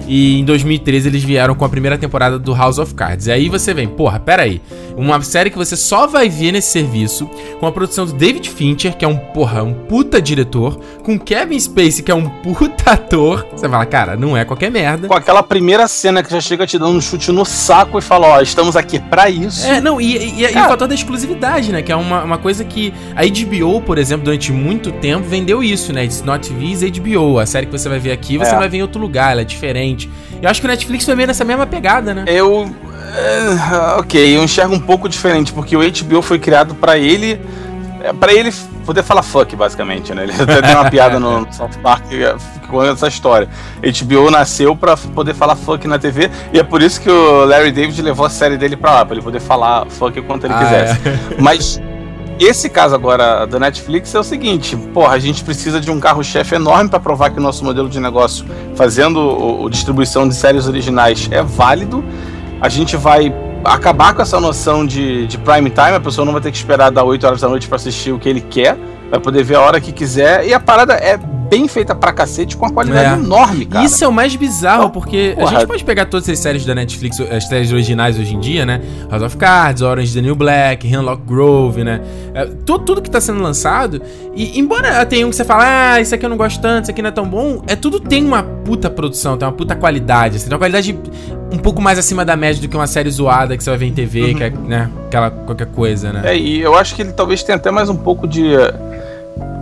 e em 2013 eles vieram com a primeira temporada do House of Cards. E aí você vem, porra, pera aí. Uma série que você só vai ver nesse serviço, com a produção do David Fincher, que é um, porra, um puta diretor, com Kevin Spacey, que é um puta ator. Você fala, cara, não é qualquer merda. Com aquela primeira cena que já chega te dando um chute no saco e fala, ó, estamos aqui pra isso. É, não, e, e, e o fator da exclusividade, né? Que é uma, uma coisa que a HBO, por exemplo, durante muito tempo vendeu isso, né? It's not TV, it's HBO. A série que você vai ver aqui, você É. não vai ver em outro lugar, ela é diferente. Eu acho que o Netflix foi meio nessa mesma pegada, né? Eu. é, ok, eu enxergo um pouco diferente, porque o HBO foi criado pra ele. é, Pra ele poder falar fuck, basicamente, né? Ele até tem uma piada no South Park é, com essa história. HBO nasceu pra poder falar fuck na TV, e é por isso que o Larry David levou a série dele pra lá, pra ele poder falar fuck quanto ele Ah, quisesse. Mas esse caso agora da Netflix é o seguinte, porra, a gente precisa de um carro-chefe enorme para provar que o nosso modelo de negócio, fazendo o, o distribuição de séries originais, é válido. A gente vai acabar com essa noção de, de prime time, a pessoa não vai ter que esperar dar 8 horas da noite para assistir o que ele quer, vai poder ver a hora que quiser, e a parada é bem feita pra cacete, com uma qualidade É. enorme, cara. Isso é o mais bizarro, porque a Porra. gente pode pegar todas as séries da Netflix, as séries originais hoje em dia, né? House of Cards, Orange the New Black, Hemlock Grove, né? É, tudo, tudo que tá sendo lançado, e embora tenha um que você fala, ah, isso aqui eu não gosto tanto, isso aqui não é tão bom, é tudo tem uma puta produção, tem uma puta qualidade, assim, tem uma qualidade um pouco mais acima da média do que uma série zoada que você vai ver em TV, que é, né, aquela qualquer coisa, né? É, e eu acho que ele talvez tenha até mais um pouco de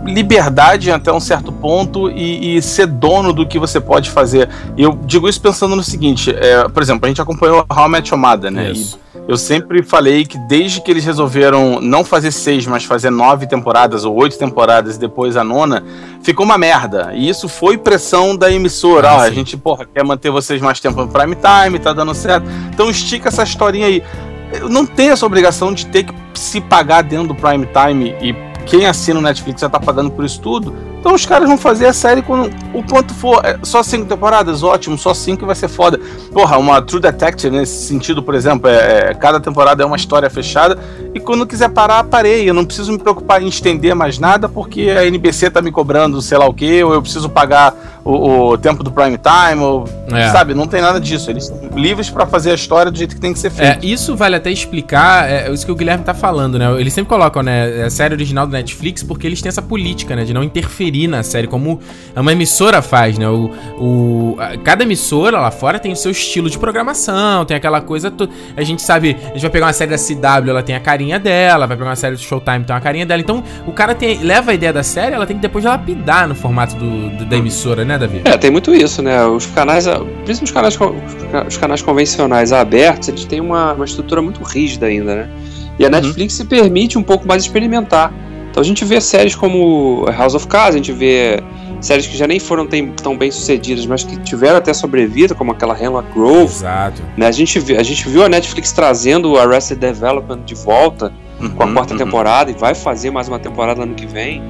liberdade até um certo ponto e, e ser dono do que você pode fazer. E eu digo isso pensando no seguinte, é, por exemplo, a gente acompanhou How I Met Your Mother, né? Isso. E eu sempre falei que desde que eles resolveram não fazer seis, mas fazer nove temporadas ou oito temporadas e depois a nona, ficou uma merda. E isso foi pressão da emissora. Ah, Ó, a gente, porra, quer manter vocês mais tempo no prime time, tá dando certo. Então estica essa historinha aí. Eu não tenho essa obrigação de ter que se pagar dentro do prime time e quem assina o Netflix já tá pagando por isso tudo. Então os caras vão fazer a série quando, o quanto for. É, só cinco temporadas, ótimo, só cinco vai ser foda. Porra, uma True Detective nesse sentido, por exemplo, é, é, cada temporada é uma história fechada. E quando quiser parar, parei. Eu não preciso me preocupar em estender mais nada, porque a NBC tá me cobrando sei lá o que, ou eu preciso pagar o, o tempo do prime time, ou, É. sabe? Não tem nada disso. Eles são livres pra fazer a história do jeito que tem que ser É, feito. isso vale até explicar é, isso que o Guilherme tá falando, né? Eles sempre colocam, né, a série original do Netflix porque eles têm essa política, né, de não interferir na série, como uma emissora faz, né? O, o, a- cada emissora lá fora tem o seu estilo de programação, tem aquela coisa toda. A gente sabe, a gente vai pegar uma série da CW, ela tem a carinha dela, vai pegar uma série do Showtime, tem a carinha dela. Então, o cara tem, leva a ideia da série, ela tem que depois lapidar no formato do, do- da emissora, né, Davi? É, tem muito isso, né? Os canais, principalmente os canais, os canais convencionais abertos, eles têm uma, uma estrutura muito rígida ainda, né? E a Netflix se permite um pouco mais experimentar. Então a gente vê séries como House of Cards, a gente vê séries que já nem foram tão bem sucedidas, mas que tiveram até sobrevida, como aquela Hemlock Grove. Exato. Né? A, gente a gente viu a Netflix trazendo o Arrested Development de volta com a Uhum, quarta uhum. temporada e vai fazer mais uma temporada ano que vem.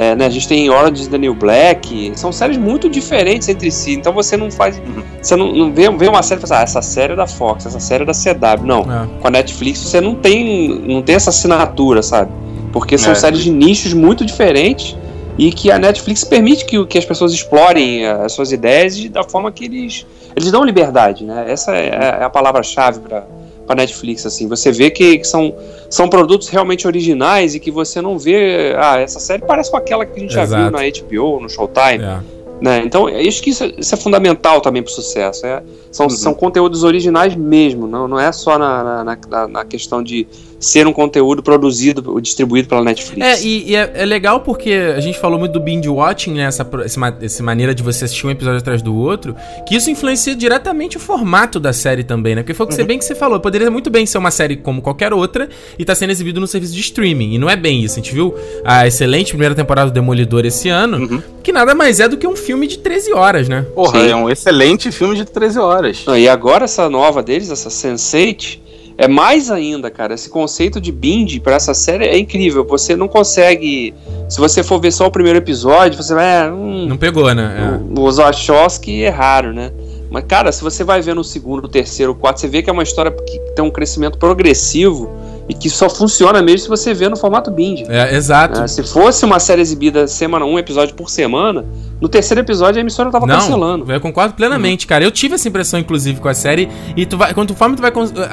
É, né, a gente tem Orange is the New Black, são séries muito diferentes entre si, então você não faz. Você não, não vê, vê uma série e fala, ah, essa série é da Fox, essa série é da CW. Não, É. com a Netflix você não tem, não tem essa assinatura, sabe? Porque são É. séries de nichos muito diferentes e que a Netflix permite que, o- que as pessoas explorem eh, as suas ideias da forma que eles. Eles dão liberdade, né? Essa é, é a palavra-chave para a Netflix, assim. Você vê que, que são, são produtos realmente originais e que você não vê. Ah, essa série parece com aquela que a gente já Exato. viu na HBO, no Showtime. É. Né? Então, isso que isso, é- isso é fundamental também para o sucesso. É, são, Uhum. são conteúdos originais mesmo, não, não é só na, na- na, na questão de ser um conteúdo produzido ou distribuído pela Netflix. É, e, e é, é legal porque a gente falou muito do binge watching, né? Essa, ma- essa maneira de você assistir um episódio atrás do outro, que isso influencia diretamente o formato da série também, né? Porque foi o que você bem que você falou. Poderia muito bem ser uma série como qualquer outra e tá sendo exibido no serviço de streaming. E não é bem isso. A gente viu a excelente primeira temporada do Demolidor esse ano, Uhum. que nada mais é do que um filme de 13 horas, né? Porra, Sim. é um excelente filme de 13 horas. Não, e agora essa nova deles, essa Sense8, é mais ainda, cara. Esse conceito de binge pra essa série é incrível. Você não consegue. Se você for ver só o primeiro episódio, você vai. É, hum, Não pegou, né? o- Os Wachowski erraram, né? Mas, cara, se você vai ver no segundo, terceiro, quarto, você vê que é uma história que tem um crescimento progressivo e que só funciona mesmo se você vê no formato binge. É, é exato. né? Se fosse uma série exibida semana, um episódio por semana, no terceiro episódio a emissora tava cancelando. Eu concordo plenamente, cara. Eu tive essa impressão, inclusive, com a série. E tu vai, conforme tu vai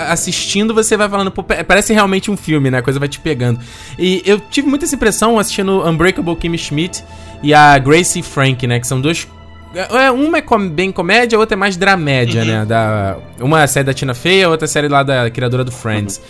assistindo, você vai falando, parece realmente um filme, né? A coisa vai te pegando. E eu tive muita essa impressão assistindo Unbreakable Kimmy Schmidt e a Gracie Frank, né? Que são dois. É, uma é com- bem comédia, a outra é mais dramédia, né? Da, uma é a série da Tina Fey, a outra é a série lá da criadora do Friends.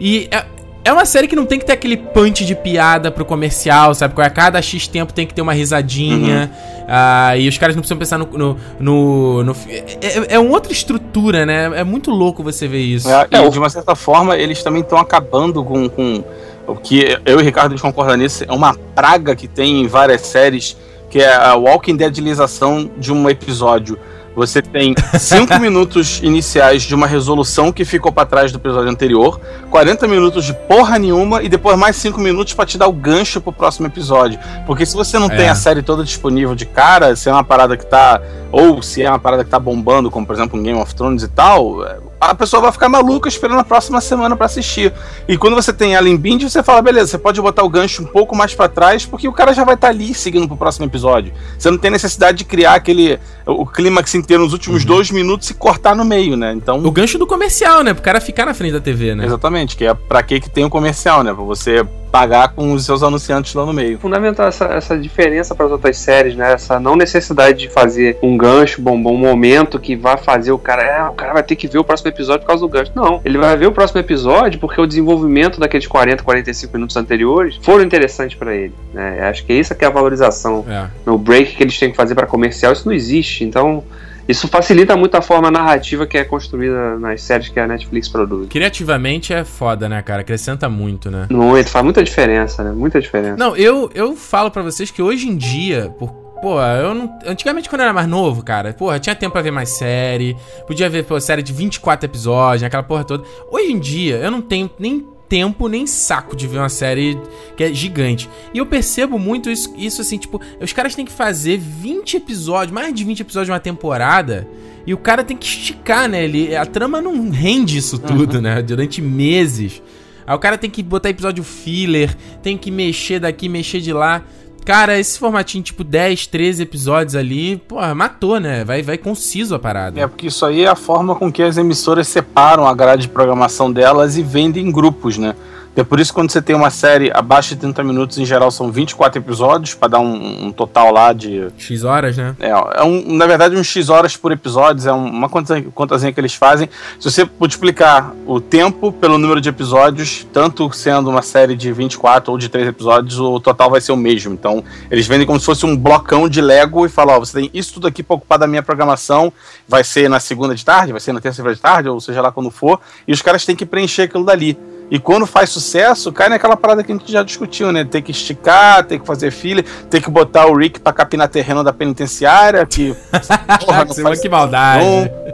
E é, é uma série que não tem que ter aquele punch de piada pro comercial, sabe? A cada X tempo tem que ter uma risadinha. ah, e os caras não precisam pensar no. no, no- no- é, é- é uma outra estrutura, né? É muito louco você ver isso. É, É, e de uma certa forma, eles também estão acabando com, com o que eu e o Ricardo a gente concorda nisso, é uma praga que tem em várias séries, que é a Walking Deadização de um episódio. Você tem cinco minutos iniciais de uma resolução que ficou pra trás do episódio anterior, 40 minutos de porra nenhuma e depois mais cinco minutos pra te dar o gancho pro próximo episódio. Porque se você não É. tem a série toda disponível de cara, se é uma parada que tá. Ou se é uma parada que tá bombando, como por exemplo um Game of Thrones e tal, é, a pessoa vai ficar maluca esperando a próxima semana pra assistir. E quando você tem ela em binge, você fala, beleza, você pode botar o gancho um pouco mais pra trás, porque o cara já vai estar ali seguindo pro próximo episódio. Você não tem necessidade de criar aquele. o clímax inteiro nos últimos dois minutos e cortar no meio, né? Então. O gancho do comercial, né? Pro cara ficar na frente da TV, né? Exatamente, que é pra que que tem o comercial, né? Pra você pagar com os seus anunciantes lá no meio. fundamental essa, essa diferença para as outras séries, né? Essa não necessidade de fazer um gancho, bom, bom momento que vai fazer o cara, é, o cara vai ter que ver o próximo episódio por causa do gancho. Não, ele vai ver o próximo episódio porque o desenvolvimento daqueles 40, 45 minutos anteriores foram interessantes para ele, né? Acho que isso que é a valorização É. no break que eles têm que fazer para comercial, isso não existe. Então, isso facilita muito a forma narrativa que é construída nas séries que a Netflix produz. Criativamente é foda, né, cara? Acrescenta muito, né? Muito, faz muita diferença, né? Muita diferença. Não, eu, eu falo pra vocês que hoje em dia, por, pô, eu não. Antigamente, quando eu era mais novo, cara, porra, tinha tempo pra ver mais série. Podia ver, pô, série de 24 episódios, aquela porra toda. Hoje em dia, eu não tenho nem tempo nem saco de ver uma série que é gigante. E eu percebo muito isso, isso assim, tipo, os caras têm que fazer 20 episódios, mais de 20 episódios de uma temporada. E o cara tem que esticar, né? Ele, a trama não rende isso tudo, né? Durante meses. Aí o cara tem que botar episódio filler, tem que mexer daqui, mexer de lá. Cara, esse formatinho tipo 10, 13 episódios ali, pô, matou, né? Vai, vai conciso a parada. É porque isso aí é a forma com que as emissoras separam a grade de programação delas e vendem em grupos, né? É por isso que quando você tem uma série abaixo de 30 minutos, em geral são 24 episódios, pra dar um, um total lá de. X horas, né? É, é um, na verdade, uns X horas por episódio, é um- uma conta- contazinha que eles fazem. Se você multiplicar o tempo pelo número de episódios, tanto sendo uma série de 24 ou de 3 episódios, o total vai ser o mesmo. Então, eles vendem como se fosse um blocão de Lego e falam: ó, você tem isso tudo aqui pra ocupar da minha programação, vai ser na segunda de tarde, vai ser na terça-feira de tarde, ou seja lá quando for, e os caras têm que preencher aquilo dali. E quando faz sucesso, cai naquela parada que a gente já discutiu, né? Tem que esticar, tem que fazer filha, tem que botar o Rick pra capinar terreno da penitenciária, que. porra, não faz que maldade. bom.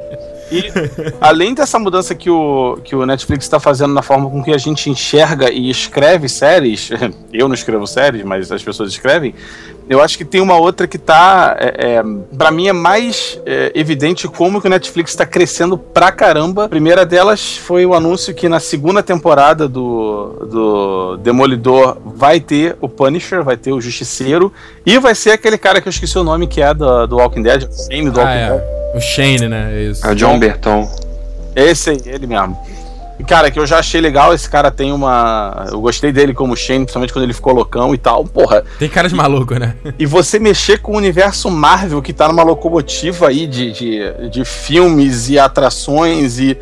E além dessa mudança que o, que o Netflix está fazendo na forma com que a gente enxerga e escreve séries, eu não escrevo séries, mas as pessoas escrevem, eu acho que tem uma outra que tá, é, é, para mim é mais é, evidente como que o Netflix está crescendo pra caramba. A primeira delas foi o anúncio que na segunda temporada do, do Demolidor vai ter o Punisher, vai ter o Justiceiro, e vai ser aquele cara que eu esqueci o nome, que é do, do Walking Dead, o Shane do Ah, Walking Dead. é. O Shane, né? É Isso. É o John Berton. Esse aí, ele mesmo. Cara, que eu já achei legal, esse cara tem uma. Eu gostei dele como Shane, principalmente quando ele ficou loucão e tal. Porra. Tem cara de maluco, né? E você mexer com o universo Marvel, que tá numa locomotiva aí de, de, de filmes e atrações e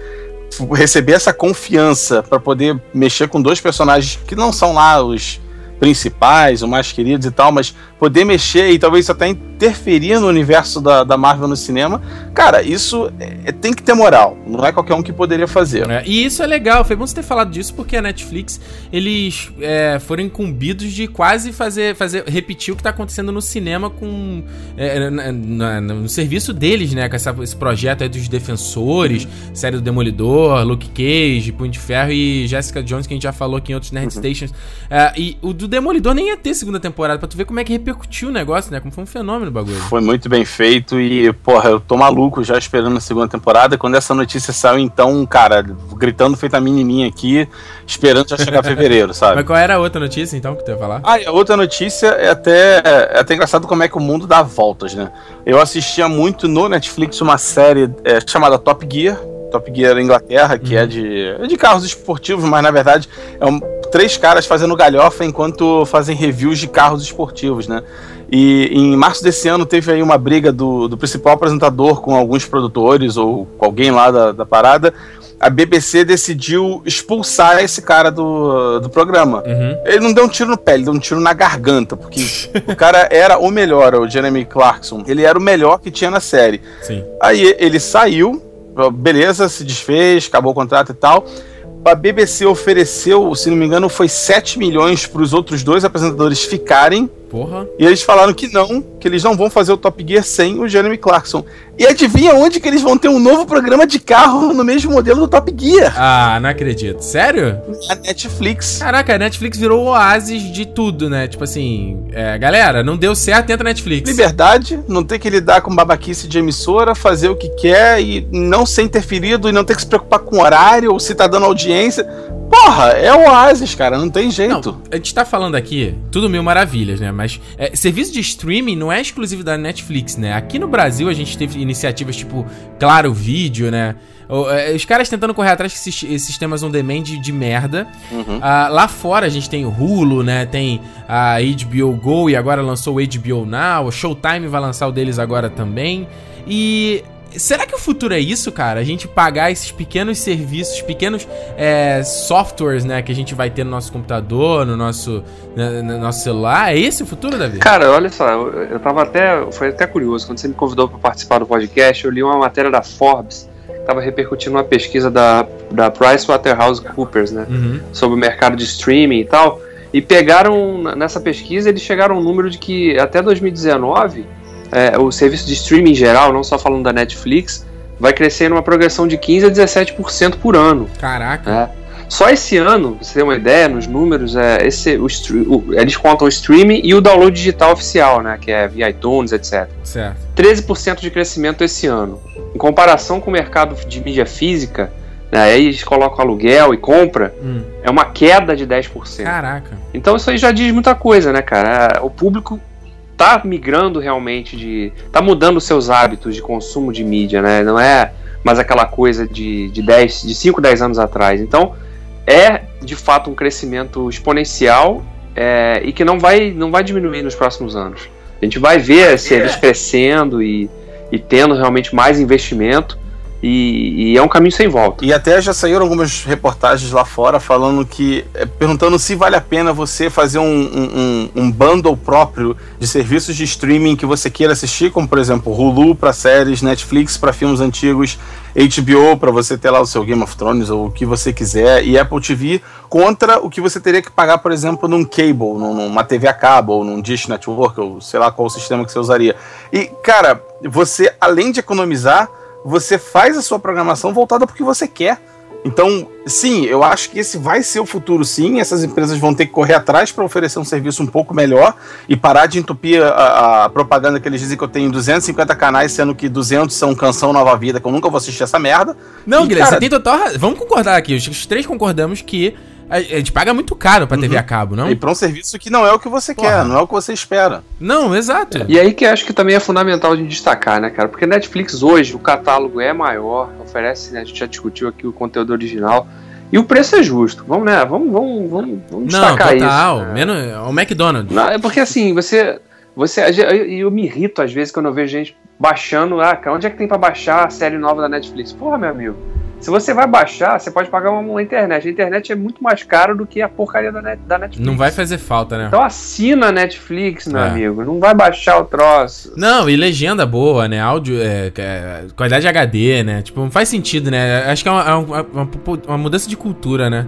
receber essa confiança pra poder mexer com dois personagens que não são lá os principais, os mais queridos e tal, mas poder mexer e talvez até interferir no universo da, da Marvel no cinema, cara, isso é- tem que ter moral. Não é qualquer um que poderia fazer. É, e isso é legal, foi bom você ter falado disso, porque a Netflix, eles é, foram incumbidos de quase fazer, fazer repetir o que tá acontecendo no cinema com. é, na- na- no serviço deles, né? Com essa- esse projeto aí dos defensores, série do Demolidor, Luke Cage, Punho de Ferro e Jessica Jones, que a gente já falou aqui em outros Nerd Stations. É, e o do Demolidor nem ia ter segunda temporada, pra tu ver como é que repercutiu o negócio, né? Como foi um fenômeno o bagulho. Foi muito bem feito e, porra, eu tô maluco já esperando a segunda temporada. Quando essa notícia saiu, então, cara, gritando feita a menininha aqui, esperando já chegar fevereiro, sabe? Mas qual era a outra notícia, então, que tu ia falar? Ah, a outra notícia é até, é até engraçado como é que o mundo dá voltas, né? Eu assistia muito no Netflix uma série é, chamada Top Gear. Top Gear Inglaterra, que é de, é de carros esportivos, mas na verdade é um- três caras fazendo galhofa enquanto fazem reviews de carros esportivos, né? E em março desse ano teve aí uma briga do, do principal apresentador com alguns produtores ou com alguém lá da, da parada. A BBC decidiu expulsar esse cara do, do programa. Uhum. Ele não deu um tiro no pé, ele deu um tiro na garganta, porque o cara era o melhor, o Jeremy Clarkson. Ele era o melhor que tinha na série. Sim. Aí ele saiu, beleza, se desfez, acabou o contrato e tal. A BBC ofereceu, se não me engano, foi 7 milhões para os outros dois apresentadores ficarem. Porra. E eles falaram que não, que eles não vão fazer o Top Gear sem o Jeremy Clarkson. E adivinha onde que eles vão ter um novo programa de carro no mesmo modelo do Top Gear? Ah, não acredito. Sério? A Netflix. Caraca, a Netflix virou o oásis de tudo, né? Tipo assim, é, galera, não deu certo, entra na Netflix. liberdade, não ter que lidar com babaquice de emissora, fazer o que quer e não ser interferido e não ter que se preocupar com horário ou se tá dando audiência. Porra, é o Oasis, cara, não tem jeito. Não, a gente tá falando aqui, tudo mil maravilhas, né? Mas é, serviço de streaming não é exclusivo da Netflix, né? Aqui no Brasil a gente teve iniciativas tipo Claro Vídeo, né? É, Os caras tentando correr atrás de sis- esses sistemas on demand de, de merda. Uhum. Ah, lá fora a gente tem o Hulu, né? Tem a HBO Go e agora lançou o HBO Now. O Showtime vai lançar o deles agora também. E será que o futuro é isso, cara? A gente pagar esses pequenos serviços, pequenos é, softwares, né? Que a gente vai ter no nosso computador, no nosso, na- no nosso celular. É esse o futuro, Davi? Cara, olha só, eu, eu tava até. Foi até curioso. Quando você me convidou para participar do podcast, eu li uma matéria da Forbes que tava repercutindo uma pesquisa da, da PricewaterhouseCoopers, né? Uhum. sobre o mercado de streaming e tal. E pegaram, nessa pesquisa, eles chegaram a um número de que até 2019, é, o serviço de streaming em geral, não só falando da Netflix, vai crescer numa progressão de 15 a 17% por ano. Caraca. né? Só esse ano, pra você ter uma ideia, nos números, é, esse, o, o- eles contam o streaming e o download digital oficial, né, que é via iTunes, etc. Certo. 13% de crescimento esse ano. Em comparação com o mercado de mídia física, né, aí eles colocam aluguel e compra, Hum. é uma queda de 10%. Caraca. Então isso aí já diz muita coisa, né, cara? O público tá migrando realmente de. tá mudando os seus hábitos de consumo de mídia, né? Não é mais aquela coisa de, de 10, de 5, 10 anos atrás. Então, é de fato um crescimento exponencial é, e que não vai, não vai diminuir nos próximos anos. A gente vai ver esse serviço crescendo e, e tendo realmente mais investimento. E, e é um caminho sem volta. E até já saíram algumas reportagens lá fora falando que. eh, perguntando se vale a pena você fazer um, um, um- bundle próprio de serviços de streaming que você queira assistir, como por exemplo Hulu para séries, Netflix para filmes antigos, HBO para você ter lá o seu Game of Thrones ou o que você quiser, e Apple TV contra o que você teria que pagar, por exemplo, num cable, num- numa TV a cabo, ou num Dish Network, ou sei lá qual o sistema que você usaria. E, cara, você, além de economizar, você faz a sua programação voltada para o que você quer. Então, sim, eu acho que esse vai ser o futuro, sim. Essas empresas vão ter que correr atrás para oferecer um serviço um pouco melhor e parar de entupir a, a propaganda que eles dizem que eu tenho 250 canais, sendo que 200 são Canção Nova Vida, que eu nunca vou assistir essa merda. Não, E, Guilherme, cara, você tem total razão. Vamos concordar aqui. Os os três concordamos que a, gente paga muito caro pra TV a cabo, não? E para um serviço que não é o que você Porra. quer, não é o que você espera. Não, exato. E aí que acho que também é fundamental de destacar, né, cara? Porque Netflix hoje, o catálogo é maior, oferece, né, a gente já discutiu aqui o conteúdo original, e o preço é justo. Vamos, né? Vamos, vamos, vamos, vamos Não, destacar total. isso. né? Menos o McDonald's. Não, é porque assim, você. você eu, eu me irrito às vezes quando eu vejo gente baixando. Ah, cara, onde é que tem pra baixar a série nova da Netflix? Porra, meu amigo. Se você vai baixar, você pode pagar uma, internet. A internet é muito mais cara do que a porcaria da, net, da Netflix. Não vai fazer falta, né? Então assina a Netflix, meu É. amigo. Não vai baixar o troço. Não, e legenda boa, né? Áudio, é, é, qualidade HD, né? Tipo, não faz sentido, né? Acho que é uma, é uma- uma- uma mudança de cultura, né?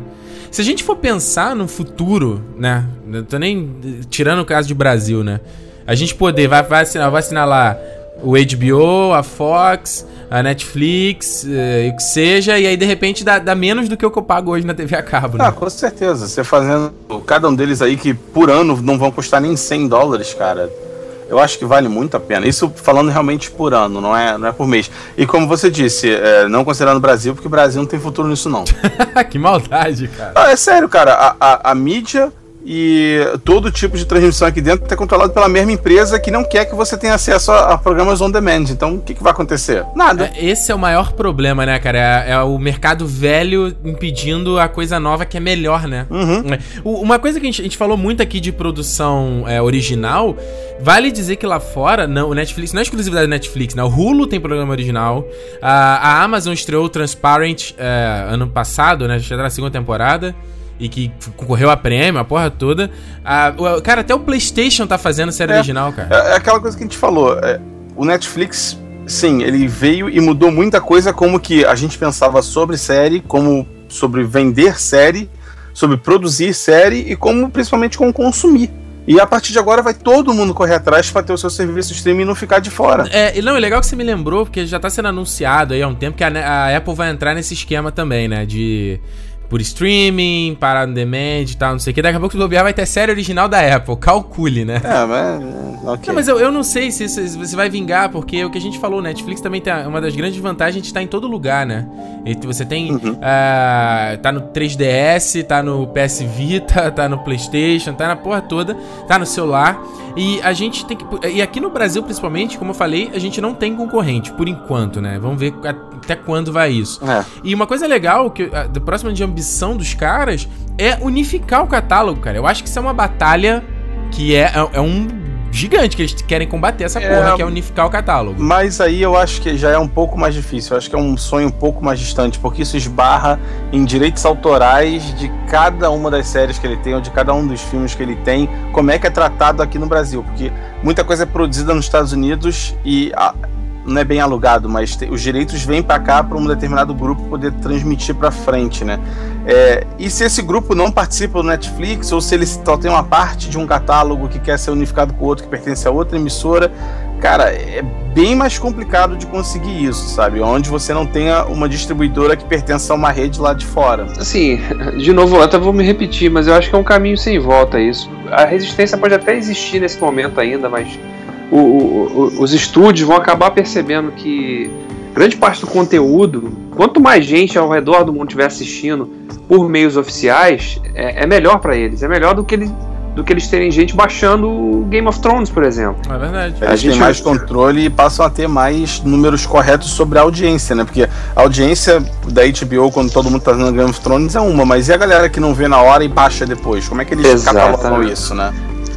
Se a gente for pensar no futuro, né? Eu tô nem tirando o caso de Brasil, né? A gente poder, vai, vai, assinar, vai assinar lá o HBO, a Fox, a Netflix, e o que seja, e aí de repente dá, dá menos do que o que eu pago hoje na TV a cabo, né? Ah, com certeza. Você fazendo cada um deles aí que por ano não vão custar nem 100 dólares, cara. Eu acho que vale muito a pena. Isso falando realmente por ano, não é, não é por mês. E como você disse, é, não considerando o Brasil, porque o Brasil não tem futuro nisso, não. que maldade, cara. Ah, é sério, cara. A, a, a mídia e todo tipo de transmissão aqui dentro é controlado pela mesma empresa que não quer que você tenha acesso a, a programas on demand. Então, o que, que vai acontecer? Nada. É, Esse é o maior problema, né, cara? É, é o mercado velho impedindo a coisa nova que é melhor, né? Uhum. É. O- Uma coisa que a gente, a gente falou muito aqui de produção é, original, vale dizer que lá fora, não, o Netflix não é exclusividade da Netflix, né? O Hulu tem programa original, a, a Amazon estreou o Transparent ano passado, né? Já tá na segunda temporada. E que concorreu a prêmio, a porra toda. A- o- cara, até o PlayStation tá fazendo série É. original, cara. É, é aquela coisa que a gente falou. é, o Netflix, sim, ele veio e mudou muita coisa, como que a gente pensava sobre série, como sobre vender série, sobre produzir série e como principalmente como consumir. E a partir de agora vai todo mundo correr atrás para ter o seu serviço streaming e não ficar de fora. É, e não, é legal que você me lembrou, porque já tá sendo anunciado aí há um tempo que a, a Apple vai entrar nesse esquema também, né? De. Por streaming, para on demand e tal, não sei o que. Daqui a pouco o bobear vai ter série original da Apple. Calcule, né? É, mas. é, Ok. Não, mas eu, eu não sei se isso- se você vai vingar, porque o que a gente falou, Netflix também tem uma das grandes vantagens de estar em todo lugar, né? E você tem. Uhum. ah, tá no 3DS, tá no PS Vita, tá no PlayStation, tá na porra toda, tá no celular. E a gente tem que. E aqui no Brasil, principalmente, como eu falei, a gente não tem concorrente, por enquanto, né? Vamos ver até quando vai isso. É. E uma coisa legal, que a próxima de ambição dos caras, é unificar o catálogo, cara. Eu acho que isso é uma batalha que é, é, é um gigante que eles querem combater essa É. porra, que é unificar o catálogo. Mas aí eu acho que já é um pouco mais difícil. Eu acho que é um sonho um pouco mais distante, porque isso esbarra em direitos autorais de cada uma das séries que ele tem, ou de cada um dos filmes que ele tem, como é que é tratado aqui no Brasil. Porque muita coisa é produzida nos Estados Unidos e a- não é bem alugado, mas te- os direitos vêm para cá para um determinado grupo poder transmitir para frente, né? É, e se esse grupo não participa do Netflix, ou se ele só tem uma parte de um catálogo que quer ser unificado com outro que pertence a outra emissora, cara, é bem mais complicado de conseguir isso, sabe? Onde você não tenha uma distribuidora que pertence a uma rede lá de fora. Assim, de novo, eu até vou me repetir, mas eu acho que é um caminho sem volta isso. A resistência pode até existir nesse momento ainda, mas o- o- os estúdios vão acabar percebendo que grande parte do conteúdo, quanto mais gente ao redor do mundo estiver assistindo por meios oficiais, é, é melhor pra eles. É melhor do que, eles, do que eles terem gente baixando Game of Thrones, por exemplo. É verdade. A Eles gente- têm mais controle e passam a ter mais números corretos sobre a audiência, né? Porque a audiência da HBO, quando todo mundo tá vendo Game of Thrones, é uma, mas e a galera que não vê na hora e baixa depois? Como é que eles Exatamente. catalogam isso, né?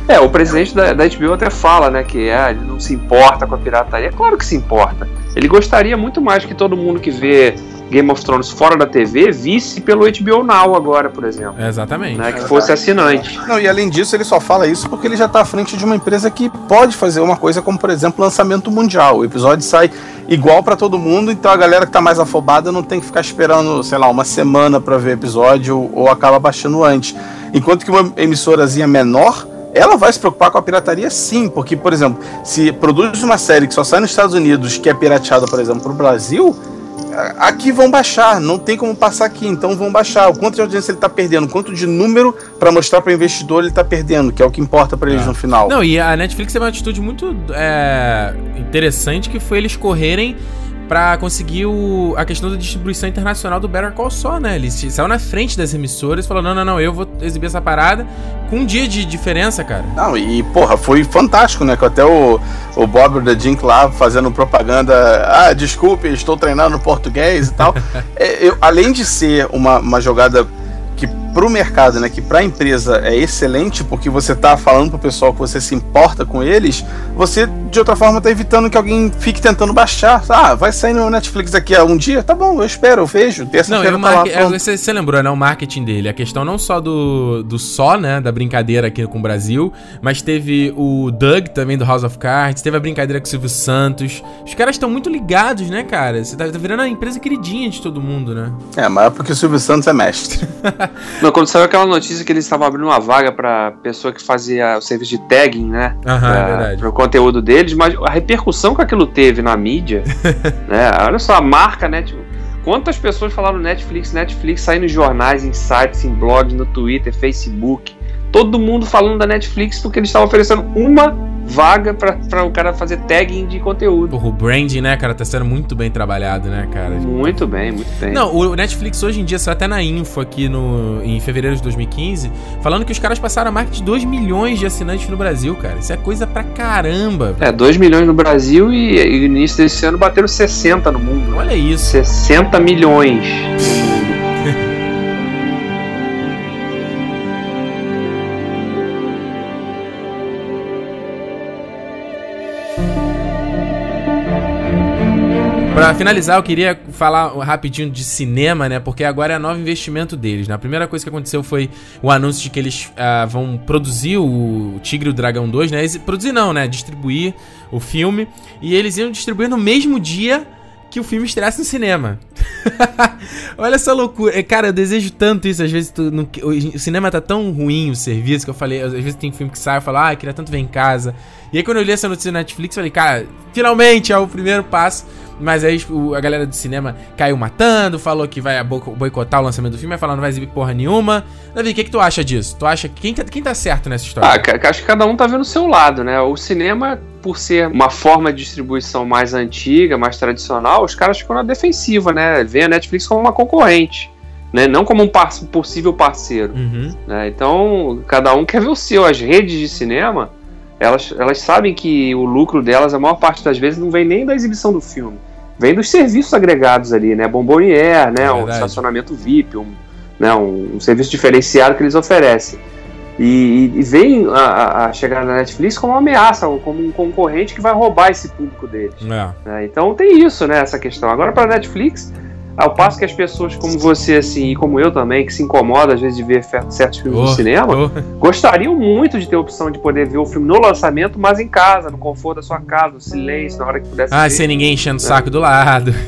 É, o presidente da, da HBO até fala, né, que ah, ele não se importa com a pirataria. É claro que se importa. Ele gostaria muito mais que todo mundo que vê Game of Thrones fora da TV visse pelo HBO Now agora, por exemplo. É, Exatamente. Né, que fosse assinante. Não, e além disso, ele só fala isso porque ele já tá à frente de uma empresa que pode fazer uma coisa como, por exemplo, lançamento mundial. O episódio sai igual pra todo mundo, então a galera que tá mais afobada não tem que ficar esperando, sei lá, uma semana pra ver episódio ou, ou acaba baixando antes. Enquanto que uma emissorazinha menor, ela vai se preocupar com a pirataria sim, porque, por exemplo, se produz uma série que só sai nos Estados Unidos, que é pirateada, por exemplo, pro Brasil, a- aqui vão baixar, não tem como passar aqui, então vão baixar. O quanto de audiência ele tá perdendo, quanto de número pra mostrar para investidor ele tá perdendo, que é o que importa pra eles É. no final. Não, e a Netflix teve uma atitude muito é, interessante que foi eles correrem pra conseguir o, a questão da distribuição internacional do Better Call Saul, né? Eles saiu na frente das emissoras e falou: não, não, não, eu vou exibir essa parada com um dia de diferença, cara. Não, e porra, foi fantástico, né? Que até o, o Bob da Jink lá fazendo propaganda. Ah, desculpe, estou treinando português e tal. É, eu- além de ser uma, uma jogada que pro mercado, né? Que pra empresa é excelente, porque você tá falando pro pessoal que você se importa com eles, você de outra forma tá evitando que alguém fique tentando baixar. Ah, vai sair no Netflix daqui a um dia? Tá bom, eu espero, eu vejo. Não, Terça-feira o tá lá. é, você, você lembrou, né? O marketing dele. A questão não só do, do só, né? Da brincadeira aqui com o Brasil, mas teve o Doug também do House of Cards, teve a brincadeira com o Silvio Santos. Os caras estão muito ligados, né, cara? Você tá, tá virando a empresa queridinha de todo mundo, né? É, mas é porque o Silvio Santos é mestre. Não, quando saiu aquela notícia que eles estavam abrindo uma vaga pra pessoa que fazia o serviço de tagging, né? Aham, é pra- verdade. pro conteúdo deles, mas a repercussão que aquilo teve na mídia, né? Olha só, a marca, né? Tipo, quantas pessoas falaram Netflix, Netflix, saindo em jornais, em sites, em blogs, no Twitter, Facebook. Todo mundo falando da Netflix porque eles estavam oferecendo uma vaga pra, pra o cara fazer tagging de conteúdo. Porra, o branding, né, cara, tá sendo muito bem trabalhado, né, cara? Muito bem, muito bem. Não, o Netflix hoje em dia, saiu até na info aqui no, em fevereiro de 2015, falando que os caras passaram a marca de 2 milhões de assinantes no Brasil, cara. Isso é coisa pra caramba. É, 2 milhões no Brasil e, e no início desse ano bateram 60 no mundo. Olha isso. 60 milhões. Pra finalizar, eu queria falar rapidinho de cinema, né? Porque agora é novo investimento deles. Né? A primeira coisa que aconteceu foi o anúncio de que eles ah, vão produzir o Tigre e o Dragão 2, né? Produzir não, né? Distribuir o filme. E eles iam distribuir no mesmo dia que o filme estreasse no cinema. Olha essa loucura. É, Cara, eu desejo tanto isso. Às vezes tu não- o o cinema tá tão ruim, o serviço, que eu falei. Às vezes tem filme que sai, eu falo, ah, eu queria tanto ver em casa. E aí quando eu li essa notícia na Netflix, eu falei, cara, finalmente é o primeiro passo. Mas aí o- a galera do cinema caiu matando, falou que vai bo- boicotar o lançamento do filme, vai falar não vai exibir porra nenhuma. Davi, o que, que tu acha disso? Tu acha que quem tá, quem tá certo nessa história? Ah, acho que cada um tá vendo o seu lado, né? O cinema, por ser uma forma de distribuição mais antiga, mais tradicional, os caras ficam na defensiva, né? Vê a Netflix como uma concorrente, né? Não como um par- possível parceiro. Uhum. né? Então, cada um quer ver o seu. As redes de cinema, elas, elas sabem que o lucro delas, a maior parte das vezes, não vem nem da exibição do filme. Vem dos serviços agregados ali, né? Bombonier, né? É um estacionamento VIP, um, né? um, um serviço diferenciado que eles oferecem. E, e vem a, a- a chegada da Netflix como uma ameaça, ou como um concorrente que vai roubar esse público deles. É. né? Então tem isso, né, essa questão. Agora para Netflix, ao passo que as pessoas como você assim e como eu também, que se incomoda às vezes de ver certos filmes Oh, no cinema, oh. gostariam muito de ter a opção de poder ver o filme no lançamento, mas em casa, no conforto da sua casa, no silêncio, na hora que pudesse Ah, ver. sem ninguém enchendo o saco do lado.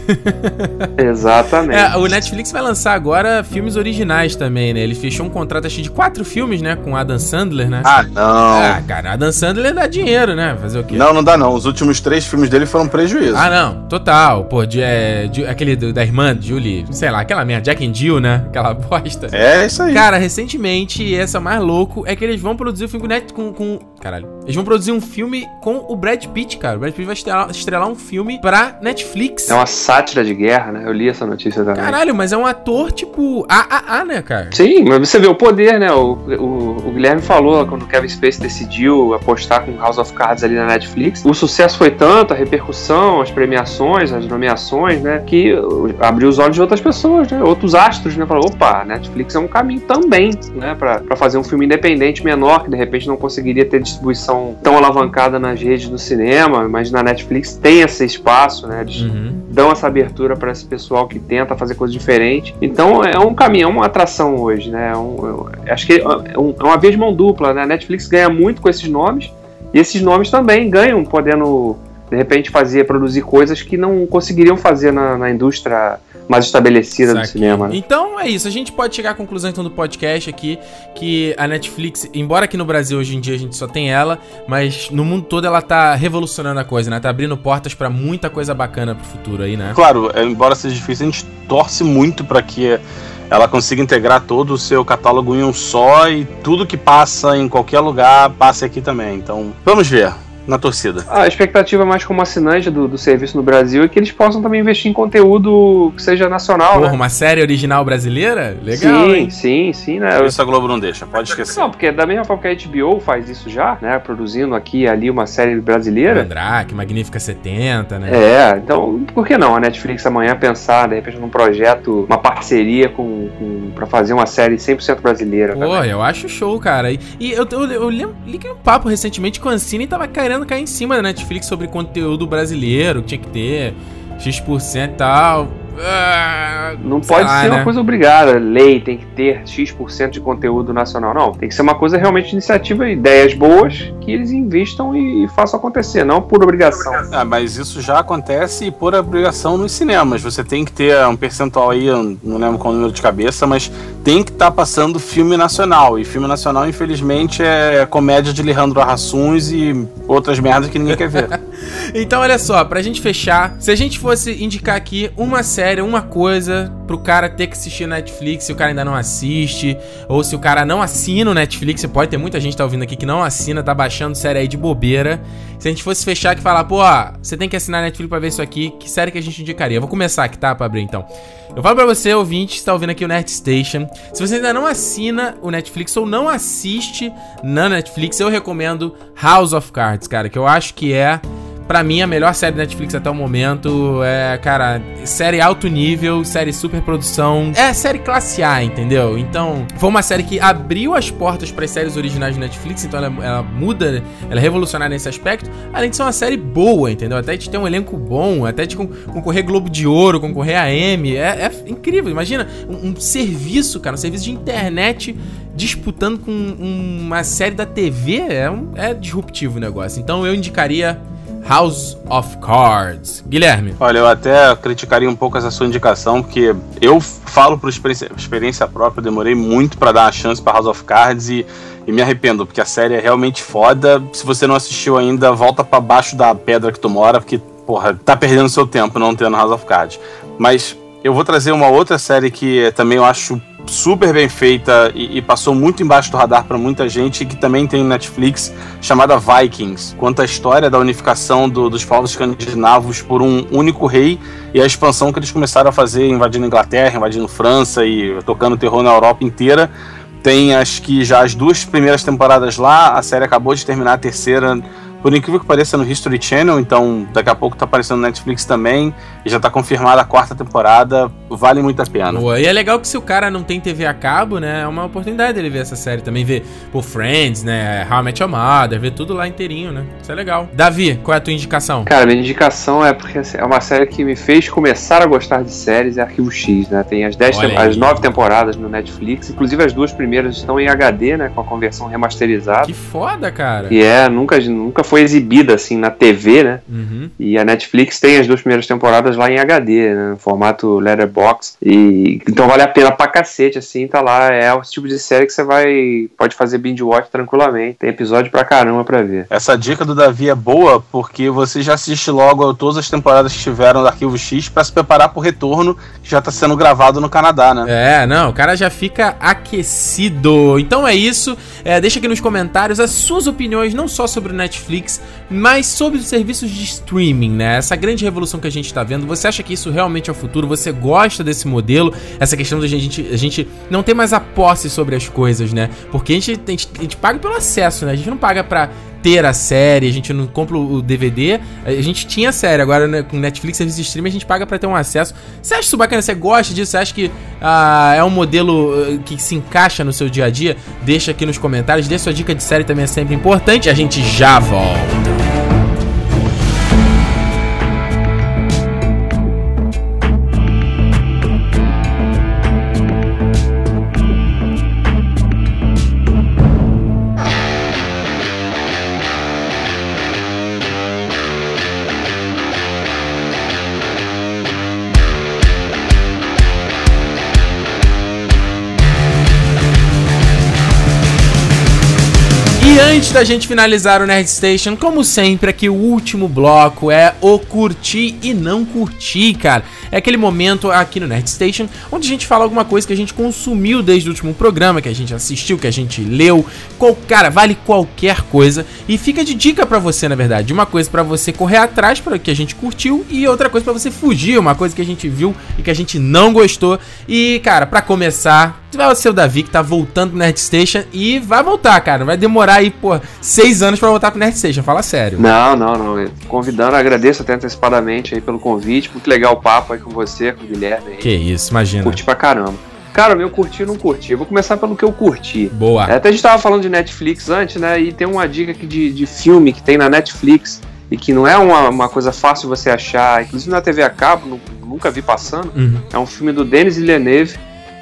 Exatamente. É, o Netflix vai lançar agora filmes originais também, né? Ele fechou um contrato acho de quatro filmes, né? Com Adam Sandler, né? Ah, não. Ah, cara, Adam Sandler dá dinheiro, né? Fazer o quê? Não, não dá não. Os últimos três filmes dele foram prejuízo. Ah, não, total. Pô, de, é, de- aquele da irmã Julie, sei lá, aquela merda, Jack and Jill, né? Aquela bosta. É isso aí. Cara, recentemente, essa mais louco é que eles vão produzir o filme com, com caralho. Eles vão produzir um filme com o Brad Pitt, cara. O Brad Pitt vai estrelar, estrelar um filme pra Netflix. É uma sátira de guerra, né? Eu li essa notícia também. Caralho, mas é um ator tipo AAA, né, cara? Sim, mas você vê o poder, né? O, o, o Guilherme falou quando o Kevin Space decidiu apostar com House of Cards ali na Netflix. O sucesso foi tanto, a repercussão, as premiações, as nomeações, né? Que abriu os olhos de outras pessoas, né? Outros astros, né? Falou, opa, Netflix é um caminho também, né? Pra, pra fazer um filme independente menor, que de repente não conseguiria ter distribuição tão alavancada nas redes do cinema, mas na Netflix tem esse espaço, né? Eles Uhum. dão essa abertura para esse pessoal que tenta fazer coisa diferente. Então é um caminho, é uma atração hoje, né? É um- eu acho que é, um- é uma de mão dupla, né? A Netflix ganha muito com esses nomes e esses nomes também ganham podendo de repente fazer, produzir coisas que não conseguiriam fazer na, na indústria mais estabelecida do Saquei. cinema. Né? Então é isso, a gente pode chegar à conclusão então do podcast aqui que a Netflix, embora aqui no Brasil hoje em dia a gente só tem ela, mas no mundo todo ela tá revolucionando a coisa, né? Tá abrindo portas pra muita coisa bacana pro futuro aí, né? Claro, é, embora seja difícil, a gente torce muito para que ela consiga integrar todo o seu catálogo em um só e tudo que passa em qualquer lugar passe aqui também. Então, vamos ver na torcida. A expectativa mais como assinante do, do serviço no Brasil é que eles possam também investir em conteúdo que seja nacional, Porra, né? uma série original brasileira? Legal, sim, hein? sim, sim, né? Isso a Globo não deixa, pode esquecer. Não, porque da mesma forma que a HBO faz isso já, né? Produzindo aqui e ali uma série brasileira. Mandrake, Magnífica 70, né? É, então por que não a Netflix amanhã pensar, de repente, num projeto, uma parceria com, com para fazer uma série 100% brasileira? Pô, também. eu acho show, cara. E, e eu, eu, eu lembro, liguei um papo recentemente que o Ancine tava querendo cair em cima da Netflix sobre conteúdo brasileiro, que tinha que ter X% e tal. Ah, Não pode lá, ser né? uma coisa obrigada, lei tem que ter X% de conteúdo nacional, não. Tem que ser uma coisa realmente de iniciativa, ideias boas que eles investam e, façam acontecer, não por obrigação. Ah, mas isso já acontece por obrigação nos cinemas. Você tem que ter um percentual aí, não lembro qual número de cabeça, mas tem que estar passando filme nacional. E filme nacional, infelizmente, é comédia de Alejandro Arrassuns e outras merdas que ninguém quer ver. Então, olha só, pra gente fechar, se a gente fosse indicar aqui uma série, uma coisa pro cara ter que assistir Netflix, se o cara ainda não assiste, ou se o cara não assina o Netflix, você pode ter muita gente que tá ouvindo aqui que não assina, tá baixando série aí de bobeira. Se a gente fosse fechar aqui e falar, pô, você tem que assinar Netflix pra ver isso aqui, que série que a gente indicaria? Eu vou começar aqui, tá, pra abrir então. Eu falo pra você, ouvinte, que tá ouvindo aqui o Nerd Station. Se você ainda não assina o Netflix ou não assiste na Netflix, eu recomendo House of Cards, cara, que eu acho que é Pra mim, a melhor série da Netflix até o momento é, cara, série alto nível, série super produção. É série classe A, entendeu? Então, foi uma série que abriu as portas para as séries originais do Netflix, então ela, ela muda, ela é revolucionária nesse aspecto. Além de ser uma série boa, entendeu? Até de ter um elenco bom, até de con- concorrer Globo de Ouro, concorrer a M. É, é incrível. Imagina um, um serviço, cara, um serviço de internet disputando com um- uma série da TV. É, um- é disruptivo o negócio. Então, eu indicaria. House of Cards. Guilherme. Olha, eu até criticaria um pouco essa sua indicação, porque eu falo por experiência, experiência própria, eu demorei muito pra dar uma chance pra House of Cards e, e me arrependo, porque a série é realmente foda. Se você não assistiu ainda, volta pra baixo da pedra que tu mora, porque, porra, tá perdendo seu tempo não tendo House of Cards. Mas eu vou trazer uma outra série que também eu acho super bem feita e, e passou muito embaixo do radar pra muita gente, que também tem Netflix, chamada Vikings. Conta a história da unificação do- dos povos escandinavos por um único rei e a expansão que eles começaram a fazer, invadindo Inglaterra, invadindo França e tocando terror na Europa inteira. Tem acho que já as duas primeiras temporadas lá, a série acabou de terminar a terceira, por incrível que pareça, no History Channel, então daqui a pouco tá aparecendo no Netflix também, e já tá confirmada a quarta temporada, vale muito a pena. Boa. E é legal que se o cara não tem TV a cabo, né? É uma oportunidade dele ver essa série também. Ver por Friends, né? How I Met Your Mother, ver tudo lá inteirinho, né? Isso é legal. Davi, qual é a tua indicação? Cara, minha indicação é porque assim, é uma série que me fez começar a gostar de séries, é Arquivo X, né? Tem as 10 Olha tem- as 9 temporadas no Netflix, inclusive as duas primeiras estão em HD, né? Com a conversão remasterizada. Que foda, cara. E é, nunca, nunca foi exibida assim na TV, né? Uhum. E a Netflix tem as duas primeiras temporadas lá em HD, né? No formato Letterboxd. Fox. E, então vale a pena pra cacete, assim, tá lá. É o tipo de série que você vai. pode fazer binge watch tranquilamente. Tem episódio pra caramba pra ver. Essa dica do Davi é boa porque você já assiste logo a todas as temporadas que tiveram do Arquivo X pra se preparar pro retorno que já tá sendo gravado no Canadá, né? É, não, o cara já fica aquecido. Então é isso. É, deixa aqui nos comentários as suas opiniões, não só sobre o Netflix, mas sobre os serviços de streaming, né? Essa grande revolução que a gente tá vendo. Você acha que isso realmente é o futuro? Você gosta desse modelo? Essa questão da gente, a gente não ter mais a posse sobre as coisas, né? Porque a gente, a gente, a gente paga pelo acesso, né? A gente não paga pra ter a série, a gente não compra o DVD. A gente tinha a série, agora né, com Netflix, serviço de streaming, a gente paga pra ter um acesso. Você acha isso bacana? Você gosta disso? Você acha que ah, é um modelo ah, que se encaixa no seu dia a dia? Deixa aqui nos comentários. Dê sua dica de série também é sempre importante. A gente já volta. Da gente finalizar o Nerd Station, como sempre, aqui o último bloco é o curtir e não curtir, cara. É aquele momento aqui no Nerd Station onde a gente fala alguma coisa que a gente consumiu desde o último programa, que a gente assistiu, que a gente leu. Qual, cara, vale qualquer coisa. E fica de dica pra você, na verdade. Uma coisa pra você correr atrás para que a gente curtiu e outra coisa pra você fugir, uma coisa que a gente viu e que a gente não gostou. E, cara, pra começar, vai ser o Davi que tá voltando pro Nerd Station e vai voltar, cara. Vai demorar aí, pô, seis anos pra voltar pro Nerd Station. Fala sério. Não, não, não. Convidando, agradeço até antecipadamente aí pelo convite. Muito legal o papo aí com você, com o Guilherme aí. Que isso, imagina. Curti pra caramba. Cara, meu curti e não curti. Eu vou começar pelo que eu curti. Boa. É, até a gente tava falando de Netflix antes, né? E tem uma dica aqui de, de filme que tem na Netflix e que não é uma, uma coisa fácil você achar. Inclusive na TV a cabo, nu- nunca vi passando. Uhum. É um filme do Denis Villeneuve,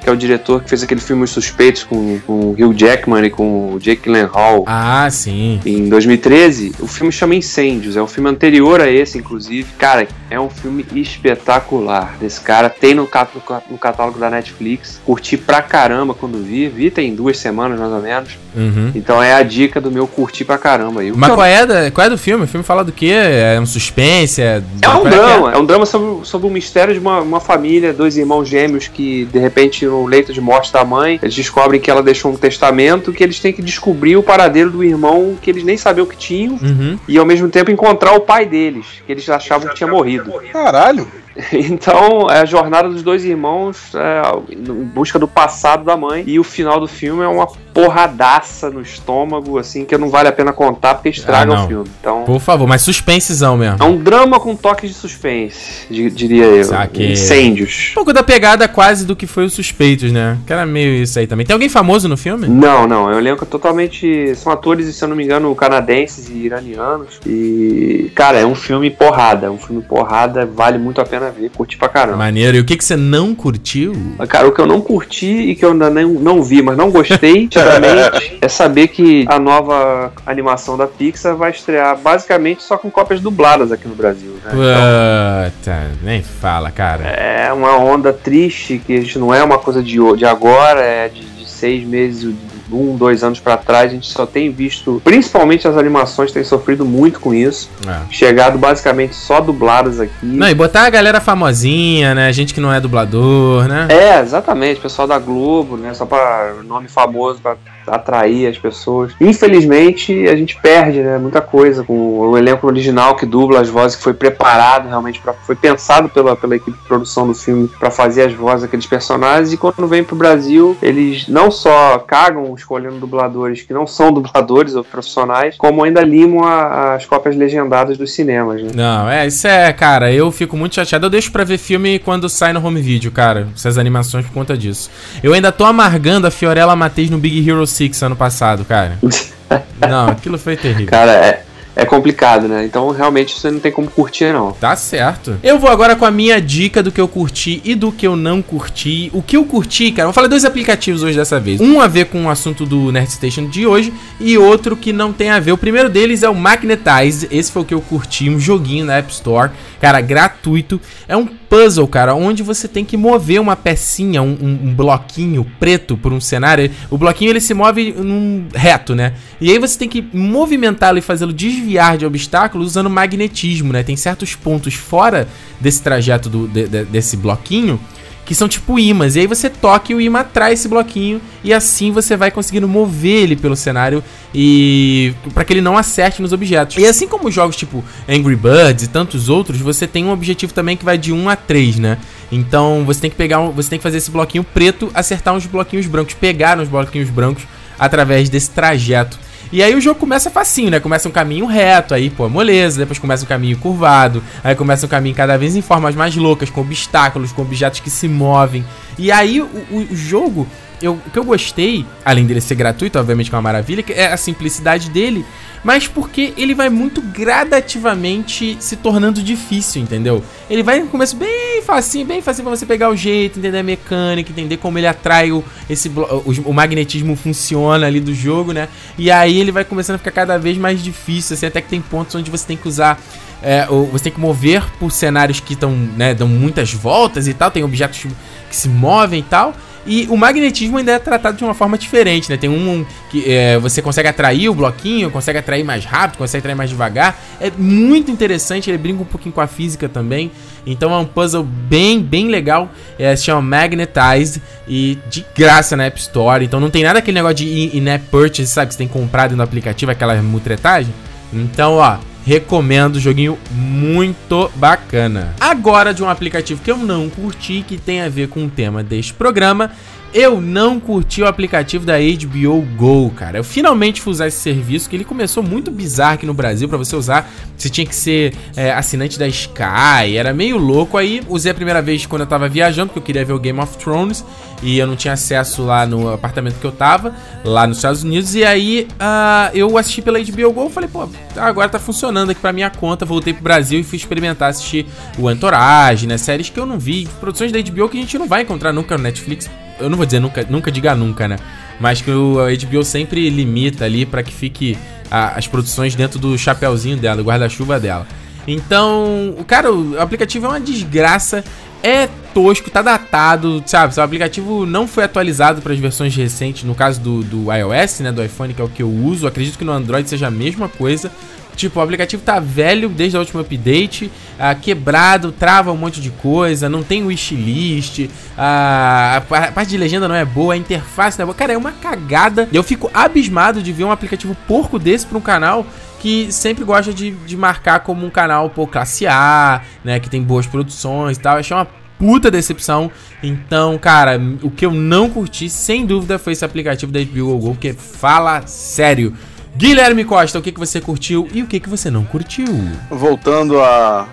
que é o diretor que fez aquele filme Os Suspeitos com, com o Hugh Jackman e com o Jake Gyllenhaal. Ah, sim. Em 2013, o filme chama Incêndios, é um filme anterior a esse, inclusive. Cara, é um filme espetacular. Desse cara tem no, cat- no ca- no catálogo da Netflix. Curti pra caramba quando vi. Vi tem duas semanas mais ou menos. Uhum. Então é a dica do meu curti pra caramba. aí. Mas que qual é, da, qual é do filme? O filme fala do quê? É um suspense? É, É um qual drama, é um drama sobre, sobre o mistério de uma, uma família, dois irmãos gêmeos que, de repente, no leito de morte da mãe, eles descobrem que ela deixou um testamento que eles têm que descobrir o paradeiro do irmão que eles nem sabiam que tinham Uhum. e, ao mesmo tempo, encontrar o pai deles, que eles achavam que tinha morrido. Caralho. Então, é a jornada dos dois irmãos é, em busca do passado da mãe. E o final do filme é uma porradaça no estômago, assim, que não vale a pena contar porque estraga Ah, o filme. Então, Por favor, mas suspensezão mesmo. é um drama com toques de suspense, di- diria eu. Saquei. Incêndios. Um pouco da pegada quase do que foi os suspeitos, né? Que era meio isso aí também. Tem alguém famoso no filme? Não, não, é um elenco totalmente. São atores, se eu não me engano, canadenses e iranianos. E, cara, é um filme porrada. É um filme porrada, vale muito a pena ver, curti pra caramba. Maneiro. E o que, que você não curtiu? Cara, o que eu não curti e que eu ainda não, não vi, mas não gostei, sinceramente, é saber que a nova animação da Pixar vai estrear basicamente só com cópias dubladas aqui no Brasil. Né? Então, Puta, nem fala, cara. é uma onda triste que a gente não é uma coisa de, de agora, é de, de seis meses, um, dois anos pra trás, a gente só tem visto, principalmente as animações têm sofrido muito com isso, É. chegado basicamente só dubladas aqui. Não, e botar a galera famosinha, né? Gente que não é dublador, né? É, exatamente, pessoal da Globo, né? Só para nome famoso para atrair as pessoas. Infelizmente, a gente perde, né? Muita coisa com o elenco original que dubla as vozes, que foi preparado realmente, pra, foi pensado pela, pela equipe de produção do filme para fazer as vozes daqueles personagens. E quando vem pro Brasil, eles não só cagam escolhendo dubladores que não são dubladores ou profissionais, como ainda limam a- as cópias legendadas dos cinemas, né? Não, é, isso é, cara, eu fico muito chateado. Eu deixo pra ver filme quando sai no home video, cara. Essas animações por conta disso. Eu ainda tô amargando a Fiorella Matheus no Big Hero 6 ano passado, cara. Não, aquilo foi terrível. Cara, é, é complicado, né? Então realmente você não tem como curtir, não. Tá certo. Eu vou agora com a minha dica do que eu curti e do que eu não curti. O que eu curti, cara, vou falar dois aplicativos hoje dessa vez. Um a ver com o assunto do Nerd Station de hoje e outro que não tem a ver. O primeiro deles é o Magnetize. Esse foi o que eu curti, um joguinho na App Store, cara, gratuito. É um puzzle, cara, onde você tem que mover uma pecinha, um, um- um bloquinho preto por um cenário. O bloquinho ele se move num reto, né? E aí você tem que movimentá-lo e fazê-lo desviar de obstáculos usando magnetismo, né? Tem certos pontos fora desse trajeto do, de- de- desse bloquinho que são tipo imãs. E aí você toca e o imã atrai esse bloquinho e assim você vai conseguindo mover ele pelo cenário e para que ele não acerte nos objetos. E assim como jogos tipo Angry Birds e tantos outros, você tem um objetivo também que vai de 1 a 3, né? Então você tem que pegar, um, você tem que fazer esse bloquinho preto, acertar uns bloquinhos brancos, pegar uns bloquinhos brancos através desse trajeto. E aí o jogo começa facinho, né? Começa um caminho reto, aí, pô, moleza, depois começa um caminho curvado, aí começa um caminho cada vez em formas mais loucas, com obstáculos, com objetos que se movem. E aí o, o- jogo, eu, o que eu gostei, além dele ser gratuito, obviamente que é uma maravilha, é a simplicidade dele, mas porque ele vai muito gradativamente se tornando difícil, entendeu? Ele vai no começo bem facinho, bem facinho pra você pegar o jeito, entender a mecânica, entender como ele atrai o, esse, o, o magnetismo funciona ali do jogo, né? E aí ele vai começando a ficar cada vez mais difícil, assim, até que tem pontos onde você tem que usar. é, você tem que mover por cenários que estão, né, dão muitas voltas e tal, tem objetos que se movem e tal. E o magnetismo ainda é tratado de uma forma diferente, né? Tem um que é, você consegue atrair o bloquinho, consegue atrair mais rápido, consegue atrair mais devagar. É muito interessante, ele brinca um pouquinho com a física também. Então é um puzzle bem, bem legal. É, se chama Magnetized e de graça na App Store. Então não tem nada aquele negócio de in- in-app purchase, sabe? Que você tem comprado no aplicativo, aquela mutretagem. Então, ó, recomendo, joguinho muito bacana. Agora de um aplicativo que eu não curti, que tem a ver com o tema deste programa, eu não curti o aplicativo da HBO Go, cara. Eu finalmente fui usar esse serviço, que ele começou muito bizarro aqui no Brasil pra você usar. Você tinha que ser é, assinante da Sky, era meio louco. Aí usei a primeira vez quando eu tava viajando, porque eu queria ver o Game of Thrones. E eu não tinha acesso lá no apartamento que eu tava, lá nos Estados Unidos. E aí ah, eu assisti pela HBO Go, falei, pô, agora tá funcionando aqui pra minha conta. Voltei pro Brasil e fui experimentar assistir o Entourage, né? Séries que eu não vi, produções da HBO que a gente não vai encontrar nunca no Netflix. Eu não vou dizer nunca, nunca diga nunca, né? Mas que o HBO sempre limita ali pra que fique a- as produções dentro do chapéuzinho dela, do guarda-chuva dela. Então, cara, o aplicativo é uma desgraça, é tosco, tá datado, sabe? O aplicativo não foi atualizado para as versões recentes, no caso do, do iOS, né, do iPhone, que é o que eu uso. Acredito que no Android seja a mesma coisa. Tipo, o aplicativo tá velho desde a última update, ah, quebrado, trava um monte de coisa, não tem wishlist, ah, a pa- a parte de legenda não é boa, a interface não é boa. Cara, é uma cagada. Eu fico abismado de ver um aplicativo porco desse pra um canal que sempre gosta de, de marcar como um canal, pô, classe A, né, que tem boas produções e tal. Achei uma puta decepção. Então, cara, o que eu não curti, sem dúvida, foi esse aplicativo da HBO Go, fala sério. Guilherme Costa, o que, que você curtiu e o que, que você não curtiu? Voltando à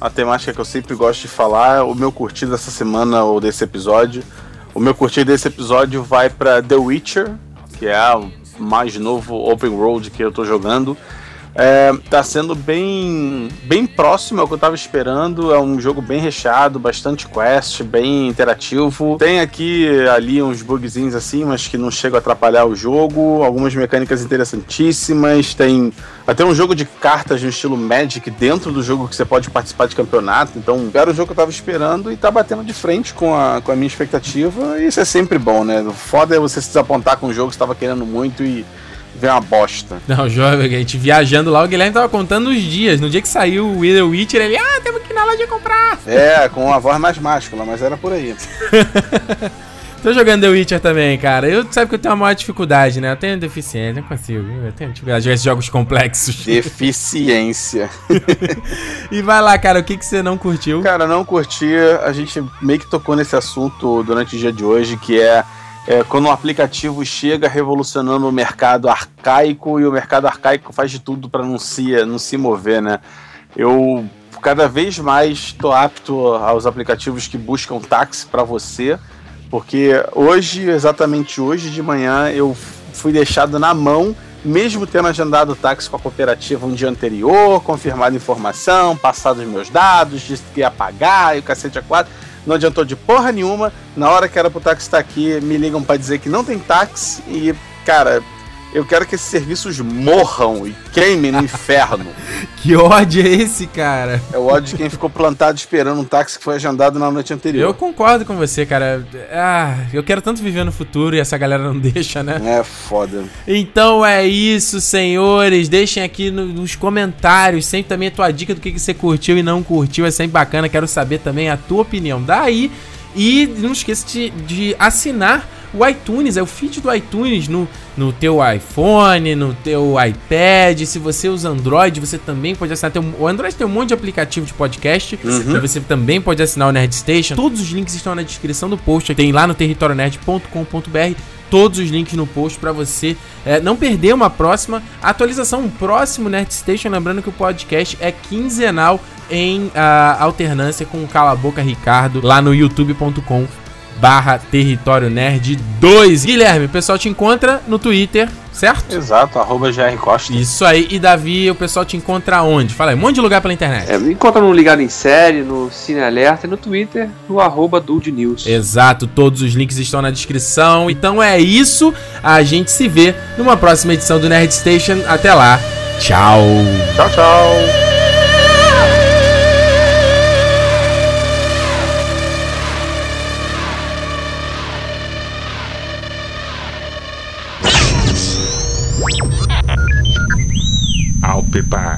a, temática que eu sempre gosto de falar, o meu curtido dessa semana ou desse episódio. O meu curtido desse episódio vai pra The Witcher, que é o mais novo open world que eu tô jogando. É, tá sendo bem, bem próximo ao que eu tava esperando. É um jogo bem recheado, bastante quest, bem interativo. Tem aqui ali uns bugzinhos assim, mas que não chegam a atrapalhar o jogo. Algumas mecânicas interessantíssimas. Tem até um jogo de cartas no estilo Magic dentro do jogo que você pode participar de campeonato. Então, era o jogo que eu tava esperando e tá batendo de frente com a, com a minha expectativa. E isso é sempre bom, né? O foda é você se desapontar com um jogo que você tava querendo muito e ver uma bosta. Não, jovem, a gente viajando lá, o Guilherme tava contando os dias. No dia que saiu o The Witcher, ele, ah, temos que ir na loja comprar. É, com uma voz mais máscula, mas era por aí. Tô jogando The Witcher também, cara. Eu sabe que eu tenho uma maior dificuldade, né? Eu tenho deficiência, não consigo. Eu tenho dificuldade de jogar esses jogos complexos. Deficiência. E vai lá, cara, o que, que você não curtiu? Cara, não curti. A gente meio que tocou nesse assunto durante o dia de hoje, que é, é quando um aplicativo chega revolucionando o mercado arcaico e o mercado arcaico faz de tudo para não se, não se mover, né? Eu cada vez mais estou apto aos aplicativos que buscam táxi para você, porque hoje, exatamente hoje de manhã, eu fui deixado na mão mesmo tendo agendado táxi com a cooperativa um dia anterior, confirmado informação, passado os meus dados, disse que ia pagar e o cacete a quatro, não adiantou de porra nenhuma. Na hora que era pro táxi estar aqui, me ligam para dizer que não tem táxi e, cara, Eu quero que esses serviços morram e queimem no inferno. Que ódio é esse, cara? É o ódio de quem ficou plantado esperando um táxi que foi agendado na noite anterior. Eu concordo com você, cara. Ah, eu quero tanto viver no futuro e essa galera não deixa, né? É foda. Então é isso, senhores. Deixem aqui no- nos comentários sempre também a tua dica do que, que você curtiu e não curtiu. É sempre bacana. Quero saber também a tua opinião daí. E não esqueça de, de assinar o iTunes, é o feed do iTunes no, no teu iPhone, no teu iPad. Se você usa Android, você também pode assinar. Tem o Android tem um monte de aplicativo de podcast. Uhum. Você também pode assinar o Nerd Station. Todos os links estão na descrição do post. Tem lá no territorionerd.com.br todos os links no post pra você é, não perder uma próxima atualização, um próximo Nerd Station. Lembrando que o podcast é quinzenal em ah, alternância com o Cala Boca Ricardo lá no youtube.com barra Território Nerd 2. Guilherme, o pessoal te encontra no Twitter, certo? Exato, arroba GR Costa. Isso aí. E Davi, o pessoal te encontra onde? Fala aí, um monte de lugar pela internet. É, me encontra no Ligado em Série, no Cine Alerta e no Twitter, no arroba Dude News. Exato, todos os links estão na descrição. Então é isso. A gente se vê numa próxima edição do Nerd Station. Até lá. Tchau. Tchau, tchau. paper.